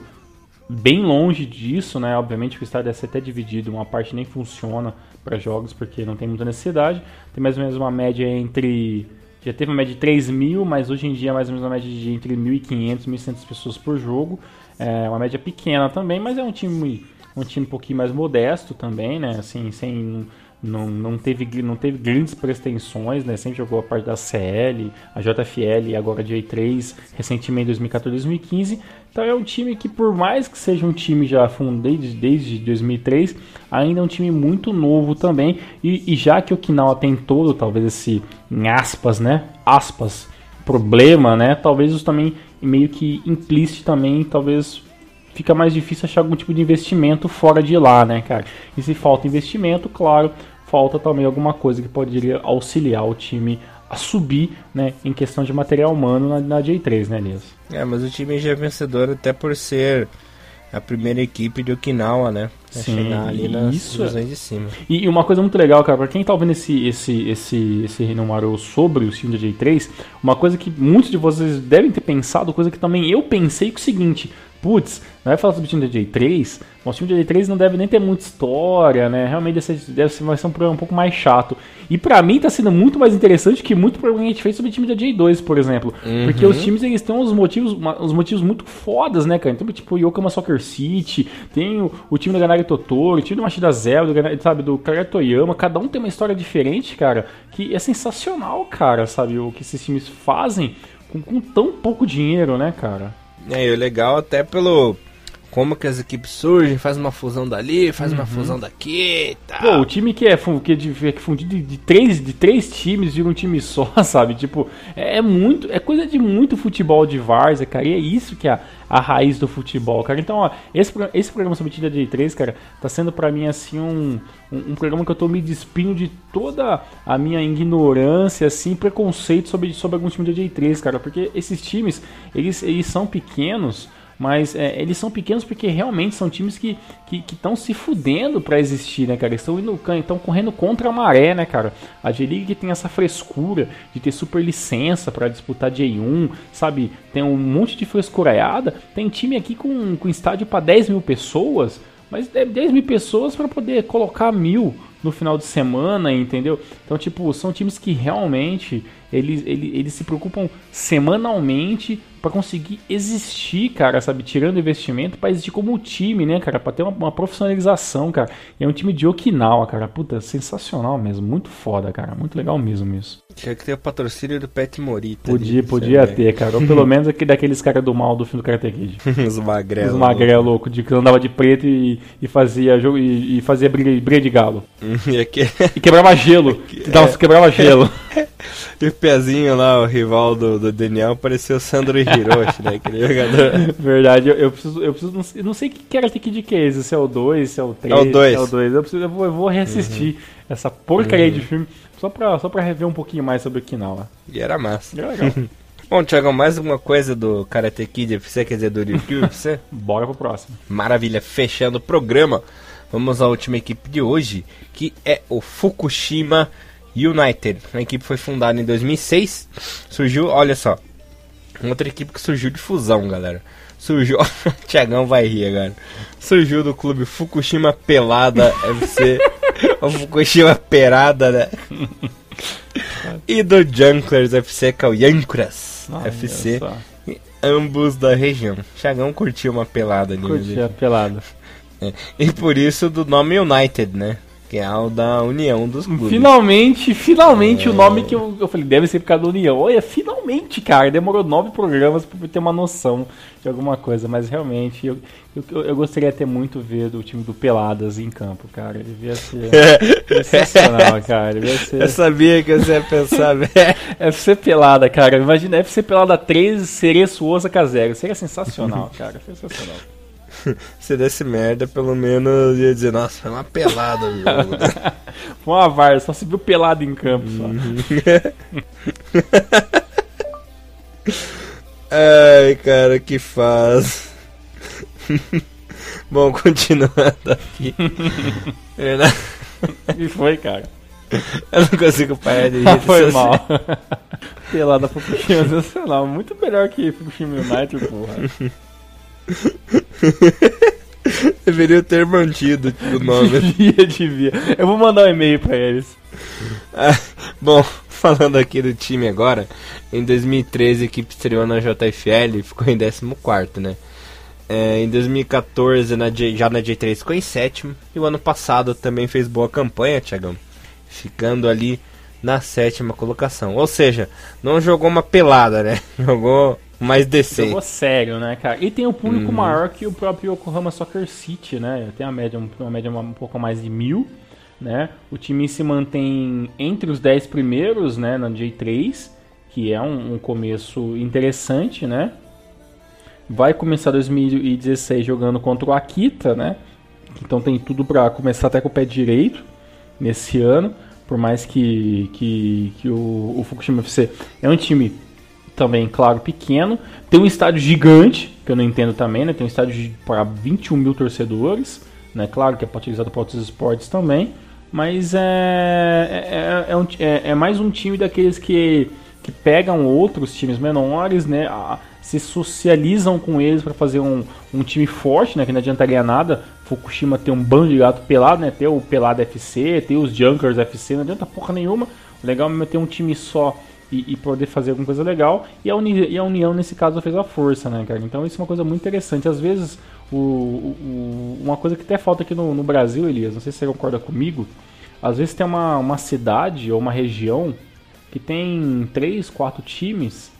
bem longe disso, né? Obviamente que o estádio deve ser até dividido, uma parte nem funciona para jogos porque não tem muita necessidade. Tem mais ou menos uma média entre. Já teve uma média de 3 mil, mas hoje em dia é mais ou menos uma média de entre 1.500 e 1.100 pessoas por jogo. É uma média pequena também, mas é um time um time um pouquinho mais modesto também, né? Assim, sem não, não teve não teve grandes pretensões, né? Sempre jogou a parte da CL, a JFL e agora a J3, recentemente em 2014, 2015. Então é um time que por mais que seja um time já fundado desde, desde 2003, ainda é um time muito novo também. E, e já que o Okinawa tem todo, talvez esse em aspas, né? Aspas problema, né? Talvez isso também meio que implícito também, talvez fica mais difícil achar algum tipo de investimento fora de lá, né, cara? E se falta investimento, claro, falta também alguma coisa que poderia auxiliar o time a subir, né, em questão de material humano na, na J3, né, Elias? É, mas o time já é vencedor até por ser a primeira equipe de Okinawa, né? Pra Sim, chegar ali nas isso. divisões de cima. E, uma coisa muito legal, cara, pra quem tá ouvindo esse, esse, esse, esse Renomaru sobre o Steam J3, uma coisa que muitos de vocês devem ter pensado, coisa que também eu pensei que é o seguinte, putz, não vai falar sobre o time da J3, mas o time da J3 não deve nem ter muita história, né? Realmente deve ser, vai ser um programa um pouco mais chato. E para mim tá sendo muito mais interessante que muito programa que a gente fez sobre o time da J2, por exemplo. Uhum. Porque os times eles têm uns motivos, uns motivos muito fodas, né, cara? Então, tipo, o Yokohama Soccer City, tem o, o time da Ganari Totoro, o time do Machida Zero, do, sabe, do Kara Toyama, cada um tem uma história diferente, cara, que é sensacional, cara, sabe? O que esses times fazem com, com tão pouco dinheiro, né, cara? É, legal até pelo como que as equipes surgem, faz uma fusão dali, faz uhum. uma fusão daqui e tal. Pô, o time que é, que é, de, é fundido de, de, três, de três times vira um time só, sabe? Tipo, é, é muito. É coisa de muito futebol de várzea, cara. E é isso que é a, a raiz do futebol, cara. Então, ó, esse, esse programa sobre Tida de 3, cara, tá sendo para mim assim um, um, um, programa que eu tô me despindo de toda a minha ignorância, assim, preconceito sobre, sobre alguns times da J3, cara. Porque esses times, eles, eles são pequenos mas é, eles são pequenos porque realmente são times que estão se fudendo para existir, né, cara? Estão indo, estão correndo contra a maré, né, cara? A G-League que tem essa frescura de ter super licença para disputar J1, sabe? Tem um monte de frescuraiada. Tem time aqui com, com estádio para 10 mil pessoas, mas 10 é mil pessoas para poder colocar mil no final de semana, entendeu? Então, tipo, são times que realmente eles, eles, eles se preocupam semanalmente para conseguir existir, cara, sabe? Tirando investimento para existir como time, né, cara? Para ter uma, uma, profissionalização, cara. E é um time de Okinawa, cara. Puta, sensacional mesmo. Muito foda, cara. Muito legal mesmo isso. Tinha que ter o patrocínio do Pet Morita. Podia, podia ter, cara. Ou pelo menos aquele daqueles caras do mal do filme do Karate Kid. Os magrelos. Os magrelos louco, de que andava de preto e, e fazia jogo e, e fazia briga, briga de galo. e, e quebrava gelo. Que dava, quebrava gelo. E o pezinho lá, o rival do, do Daniel, parecia o Sandro Hiroshi, né? Aquele jogador. Verdade, eu, eu preciso, eu preciso, não, eu não sei que Karate Kid que é esse, se é o 2, se é o 3. É o 2. É o 2. Eu, preciso, eu, vou, eu vou reassistir uhum. essa porcaria uhum. de filme só pra, só pra rever um pouquinho mais sobre o Okinawa. E era massa. E era legal. Bom, Thiago, mais alguma coisa do Karate Kid FC, quer dizer, do review FC? Bora pro próximo. Maravilha, fechando o programa. Vamos à última equipe de hoje, que é o Fukushima United. A equipe foi fundada em 2006. Surgiu, olha só, outra equipe que surgiu de fusão, galera. Surgiu, Tiagão vai rir agora. Surgiu do clube Fukushima Pelada FC. o Fukushima Perada, né? e do Junklers FC, que é o Yankuras FC. Ambos da região. Tiagão curtiu uma pelada ali. Curtiu a pelada. É. E por isso do nome United, né? Que é o da União dos Clubes. Finalmente, finalmente é... o nome que eu, eu falei, deve ser por causa da União. Olha, finalmente, cara. Demorou nove programas pra ter uma noção de alguma coisa. Mas realmente, eu, eu, eu gostaria de ter muito ver o time do Peladas em campo, cara. Ele devia ser sensacional, cara. Devia ser... Eu sabia que você ia pensar, velho. FC Pelada, cara. Imagina, FC Pelada 13, Cereço Osa Casero. Seria sensacional, cara. Sensacional. se desse merda, pelo menos ia dizer, nossa, foi uma pelada o jogo. Né? foi uma VAR, só se viu pelado em campo. Uhum. Ai, cara, que faz. Bom, continuando aqui. e foi, cara. Eu não consigo parar de rir. Foi mal. Pelada Fukushima sensacional. Muito melhor que Fukushima United, porra. Deveria ter mantido o nome. devia, devia. Eu vou mandar um e-mail pra eles. Ah, bom, falando aqui do time agora, em 2013 a equipe estreou na JFL e ficou em 14, né? É, em 2014 na J, já na J3 ficou em sétimo e o ano passado também fez boa campanha, Tiagão, ficando ali na sétima colocação. Ou seja, não jogou uma pelada, né? Jogou mais decente. Jogou sério, né, cara? E tem um público uhum. maior que o próprio Yokohama Soccer City, né? Tem a média, uma média um pouco mais de mil, né? O time se mantém entre os 10 primeiros, né, na J3, que é um, um começo interessante, né? Vai começar 2016 jogando contra o Akita, né? Então tem tudo para começar até com o pé direito nesse ano. Por mais que, que, que o, o Fukushima FC é um time também, claro, pequeno. Tem um estádio gigante, que eu não entendo também, né? Tem um estádio para 21 mil torcedores, né? Claro que é utilizado para outros esportes também. Mas é, é, é, um, é, é mais um time daqueles que, que pegam outros times menores, né? A, se socializam com eles para fazer um, um time forte, né? Que não adiantaria nada Fukushima ter um bando de gato pelado, né? Ter o Pelado FC, ter os Junkers FC, não adianta porra nenhuma. O legal é ter um time só e, e, poder fazer alguma coisa legal. E a, uni, e a união, nesse caso, fez a força, né, cara? Então isso é uma coisa muito interessante. Às vezes, o, o, uma coisa que até falta aqui no, no, Brasil, Elias, não sei se você concorda comigo, às vezes tem uma, uma cidade ou uma região que tem três, quatro times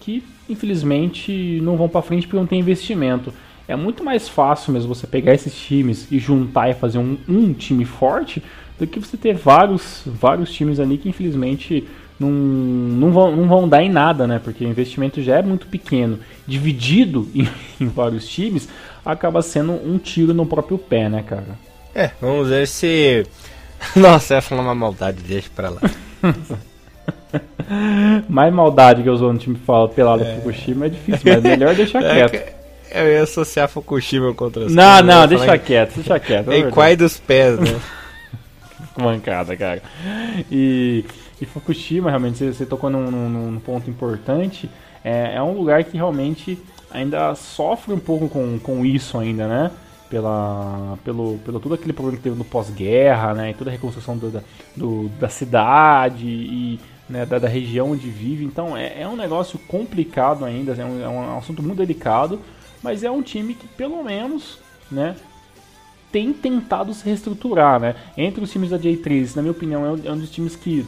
que, infelizmente, não vão para frente porque não tem investimento. É muito mais fácil mesmo você pegar esses times e juntar e fazer um, um time forte do que você ter vários, vários times ali que infelizmente não, não, vão, não vão dar em nada, né? Porque o investimento já é muito pequeno. Dividido em, em vários times, acaba sendo um tiro no próprio pé, né, cara? É, vamos ver se. Nossa, eu ia falar uma maldade, deixa pra lá. Mais maldade que eu sou no time fala pelado é. Fukushima é difícil, mas melhor deixar é quieto. Eu ia associar Fukushima contra as Não, não, deixa quieto, deixa quieto. É quai dos pés, né? Mancada, cara. E, e Fukushima, realmente, você, você tocou num, num, num, ponto importante. É, é um lugar que realmente ainda sofre um pouco com, com isso ainda, né? Pela, pelo, pelo todo aquele problema que teve no pós-guerra, né? E toda a reconstrução do, da, do, da cidade e né, da, da, região onde vive. Então é, é um negócio complicado ainda, é um, é um assunto muito delicado mas é um time que pelo menos, né, tem tentado se reestruturar, né? Entre os times da J3, na minha opinião, é um, é dos times que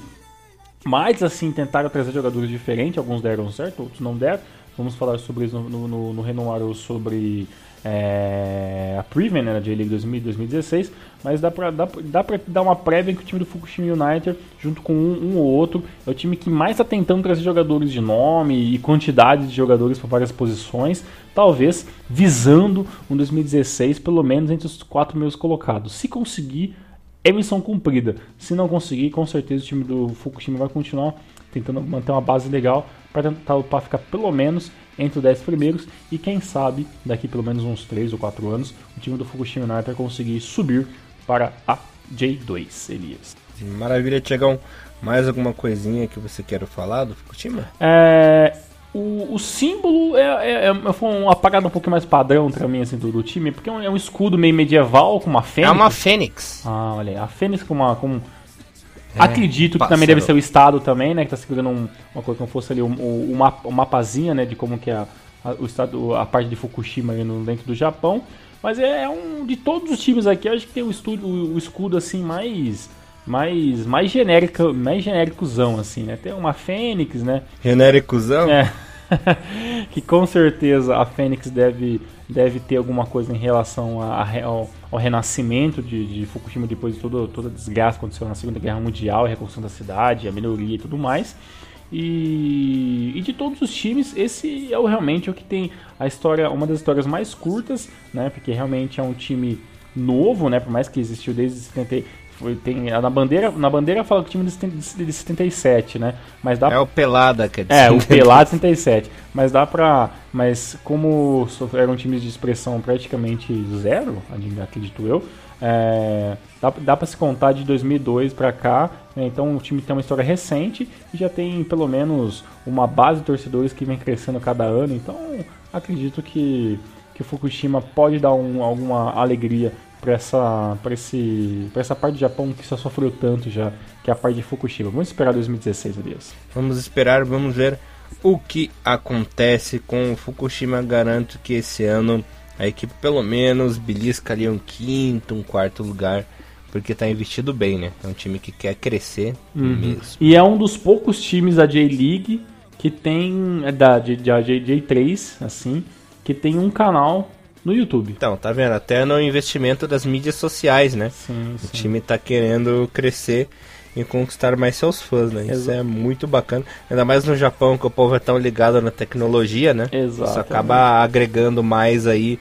mais assim tentaram trazer jogadores diferentes, alguns deram certo, outros não deram. Vamos falar sobre isso no, no, no sobre é, a Preview né, na J-League 2016, mas dá pra, dá, dá pra dar uma prévia que o time do Fukushima United, junto com um, um ou outro, é o time que mais está tentando trazer jogadores de nome e quantidade de jogadores para várias posições, talvez visando um 2016 pelo menos entre os quatro meus colocados. Se conseguir, é missão cumprida. Se não conseguir, com certeza o time do Fukushima vai continuar tentando manter uma base legal para tentar ficar pelo menos entre os 10 primeiros e quem sabe daqui pelo menos uns 3 ou 4 anos o time do Fukushima United conseguir subir para a J2, Elias. Maravilha, Tiagão. Mais alguma coisinha que você quer falar do Fukushima? É, o, o símbolo é, é, é, foi uma apagada um pouco mais padrão pra mim assim, do, do time, porque é um, é um, escudo meio medieval com uma fênix. É uma fênix. Ah, olha aí. A fênix com uma. Com, é, Acredito que também deve ser o estado também, né? Que tá segurando um, uma coisa como fosse ali um, um, um mapazinha, né? De como que é a, a, o estado, a parte de Fukushima ali no, dentro do Japão. Mas é, é um de todos os times aqui, acho que tem o, estudo, o, o escudo assim mais mais mais genérico, mais genéricozão assim, né? Tem uma Fênix, né? Genéricozão? É. que com certeza a Fênix deve deve ter alguma coisa em relação a, a, ao, ao, renascimento de, de, Fukushima depois de todo, toda a desgraça que aconteceu na Segunda Guerra Mundial, a reconstrução da cidade, a melhoria e tudo mais. E, e, de todos os times, esse é o, realmente o que tem a história, uma das histórias mais curtas, né? Porque realmente é um time novo, né? Por mais que existiu desde 70, foi, tem, na bandeira, na bandeira fala que o time de, de 77, né? Mas dá É o Pelada, quer dizer. É, o Pelada 77. Mas dá pra. Mas como eram times de expressão praticamente zero, acredito eu, é, dá, dá para se contar de 2002 para cá. Né? Então o time tem uma história recente e já tem pelo menos uma base de torcedores que vem crescendo cada ano. Então acredito que, que o Fukushima pode dar um, alguma alegria para essa, pra esse, pra essa parte do Japão que só sofreu tanto já, que é a parte de Fukushima. Vamos esperar 2016, Elias. Vamos esperar, vamos ver o que acontece com o Fukushima. Garanto que esse ano a equipe pelo menos belisca ali um quinto, um quarto lugar. Porque está investido bem, né? É um time que quer crescer uhum. mesmo. E é um dos poucos times da J-League que tem. É da, da J3, assim, que tem um canal no YouTube. Então, tá vendo? Até no investimento das mídias sociais, né? Sim, o time tá querendo crescer e conquistar mais seus fãs, né? Exato. Isso é muito bacana. Ainda mais no Japão, que o povo é tão ligado na tecnologia, né? Exato. Isso acaba agregando mais aí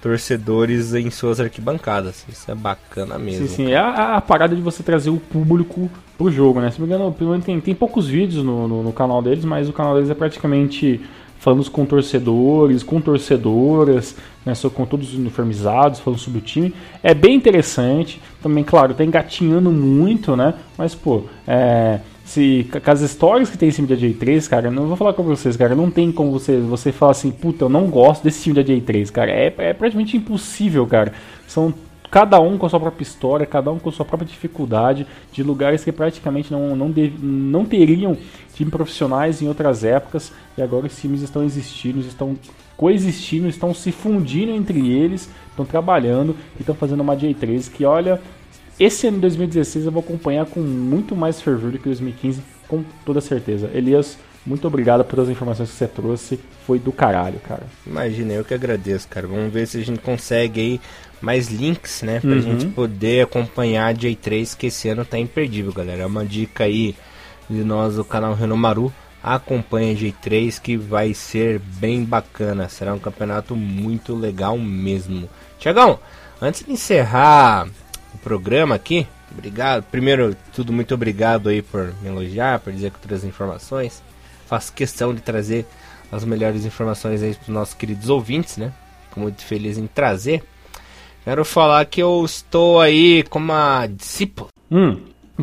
torcedores em suas arquibancadas. Isso é bacana mesmo. Sim, sim. É a, a parada de você trazer o público pro jogo, né? Se não me engano, pelo menos tem, tem poucos vídeos no, no, no canal deles, mas o canal deles é praticamente falando com torcedores, com torcedoras, né, com todos uniformizados, falando sobre o time. É bem interessante. Também, claro, tá engatinhando muito, né? Mas, pô, é, se, com as histórias que tem esse time da J3, cara, não vou falar com vocês, cara, não tem como você, você falar assim, puta, eu não gosto desse time da J3, cara. É, é praticamente impossível, cara. São cada um com a sua própria história, cada um com a sua própria dificuldade, de lugares que praticamente não, não, deve, não teriam times profissionais em outras épocas, e agora os times estão existindo, estão coexistindo, estão se fundindo entre eles, estão trabalhando e estão fazendo uma J3 que, olha, esse ano de 2016 eu vou acompanhar com muito mais fervor do que 2015, com toda certeza. Elias, muito obrigado pelas informações que você trouxe. Foi do caralho, cara. Imagina, eu que agradeço, cara. Vamos ver se a gente consegue aí mais links, né? Pra uhum. gente poder acompanhar a J3, que esse ano tá imperdível, galera. É uma dica aí de nós do canal Renomaru. Acompanhe a J3 que vai ser bem bacana. Será um campeonato muito legal mesmo. Tiagão, antes de encerrar o programa aqui, obrigado. Primeiro, tudo muito obrigado aí por me elogiar, por dizer que eu trouxe informações. Faço questão de trazer as melhores informações aí para os nossos queridos ouvintes, né? Fico muito feliz em trazer. Quero falar que eu estou aí com uma discípula. Hum,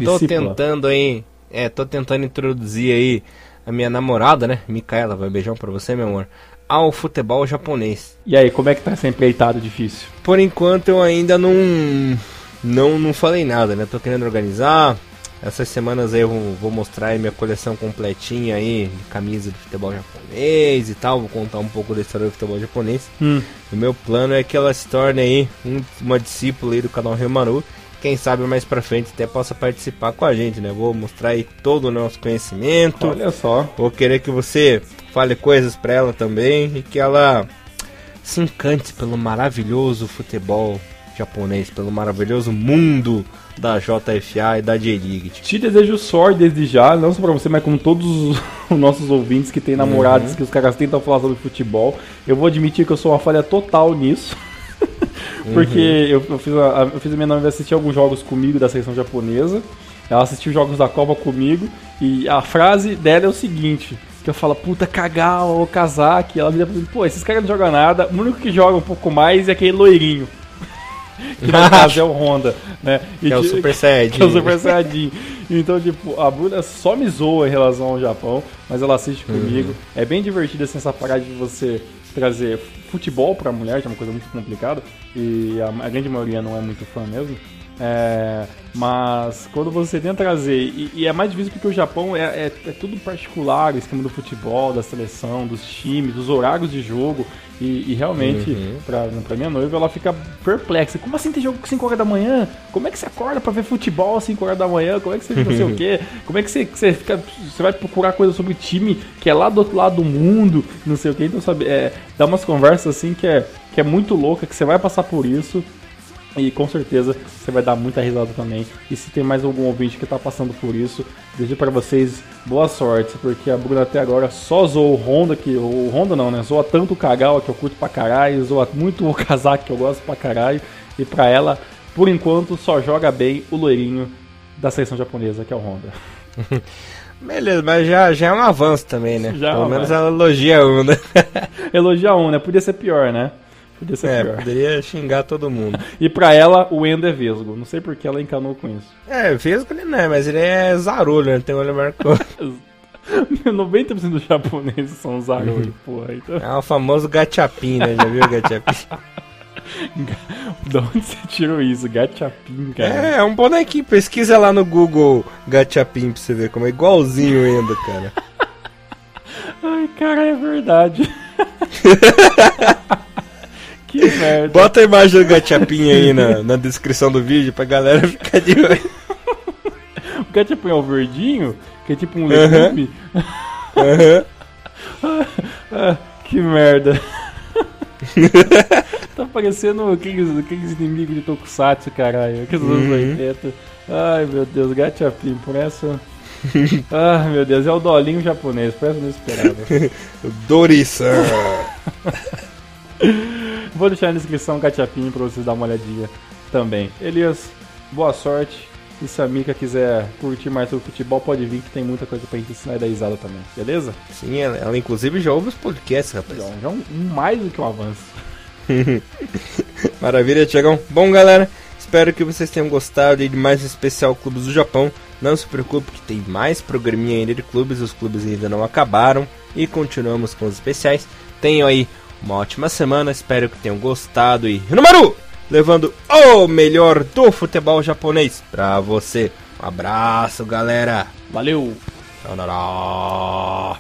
tô tentando aí, é, tô tentando introduzir aí a minha namorada, né? Micaela, vai beijão pra você, meu amor. Ao futebol japonês. E aí, como é que tá essa empreitada difícil? Por enquanto eu ainda não, não, não falei nada, né? Tô querendo organizar, essas semanas aí eu vou mostrar aí minha coleção completinha aí de camisa de futebol japonês e tal. Vou contar um pouco da história do futebol japonês. Hum. O meu plano é que ela se torne aí um, uma discípula aí do canal Remaru. Quem sabe mais pra frente até possa participar com a gente, né? Vou mostrar aí todo o nosso conhecimento. Olha só. Vou querer que você fale coisas pra ela também e que ela se encante pelo maravilhoso futebol japonês, pelo maravilhoso mundo da JFA e da J-League. Te desejo sorte desde já, não só pra você, mas como todos os nossos ouvintes que têm namorados, uhum. que os caras tentam falar sobre futebol. Eu vou admitir que eu sou uma falha total nisso. Porque uhum. eu, eu, fiz a, eu fiz a minha noiva assistir alguns jogos comigo da seleção japonesa. Ela assistiu jogos da Copa comigo. E a frase dela é o seguinte: que eu falo, puta, cagar o casaque. Ela me diz, pô, esses caras não jogam nada. O único que joga um pouco mais é aquele loirinho. que no caso é o Honda, né? E que é o Super Saiyajin. É o Super Saiyajin. Então, tipo, a Bruna só me zoa em relação ao Japão, mas ela assiste uhum. comigo. É bem divertido assim, essa parada de você trazer futebol pra mulher, que é uma coisa muito complicada, e a, a grande maioria não é muito fã mesmo. É, mas quando você tenta trazer, e, e, é mais difícil porque o Japão é, é, é, tudo particular, o esquema do futebol, da seleção, dos times, dos horários de jogo. E, e realmente, uhum. pra, pra minha noiva, ela fica perplexa. Como assim tem jogo 5 horas da manhã? Como é que você acorda pra ver futebol às 5 horas da manhã? Como é que você não sei o quê? Como é que você, você fica. Você vai procurar coisa sobre o time que é lá do outro lado do mundo, não sei o quê. Então, sabe, é, dá umas conversas assim que é, que é muito louca, que você vai passar por isso. E com certeza você vai dar muita risada também. E se tem mais algum ouvinte que está passando por isso, desejo para vocês boa sorte, porque a Bruna até agora só zoou o Honda, que o Honda não, né? Zoa tanto o Kagawa que eu curto pra caralho, zoa muito o Kazaki que eu gosto pra caralho. E pra ela, por enquanto, só joga bem o loirinho da seleção japonesa, que é o Honda. Beleza, mas já, já é um avanço também, né? Já é Pelo menos ela elogia um, né? elogia um, né? Podia ser pior, né? Podia ser é, pior. poderia xingar todo mundo. e pra ela, o Endo é Vesgo. Não sei por que ela encanou com isso. É, Vesgo ele não é, mas ele é zarulho, né? Tem olho marcado. 90% dos japoneses são zarulho, porra. Então... É o famoso gachapin, né? Já viu o gachapin? da onde você tirou isso? Gachapin, cara? É, é um bonequinho. Pesquisa lá no Google Gachapin pra você ver como é igualzinho o Endo, cara. Ai, cara, é verdade. Que merda. Bota a imagem do Gachapin aí na, na descrição do vídeo pra galera ficar de olho. O Gachapin é o verdinho? Que é tipo um legume? Aham. ah, que merda. tá parecendo aqueles, aqueles inimigos de Tokusatsu, caralho. Aqueles anos 80. Uhum. Ai, meu Deus, Gachapin, por essa... ah, meu Deus, é o dolinho japonês, parece esperava. Dorisan. Vou deixar na descrição o Gachapin pra vocês dar uma olhadinha também. Elias, boa sorte. E se a Mika quiser curtir mais sobre futebol, pode vir que tem muita coisa pra gente ensinar e dar risada também, beleza? Sim, ela, ela inclusive já ouve os podcasts, rapaz. Já, já um, mais do que um avanço. Maravilha, Tiagão. Bom, galera, espero que vocês tenham gostado de mais um especial Clubes do Japão. Não se preocupe que tem mais programinha ainda de clubes, os clubes ainda não acabaram e continuamos com os especiais. Tenham aí uma ótima semana, espero que tenham gostado e Hiromaru, levando o melhor do futebol japonês pra você. Um abraço, galera. Valeu! Sayonara.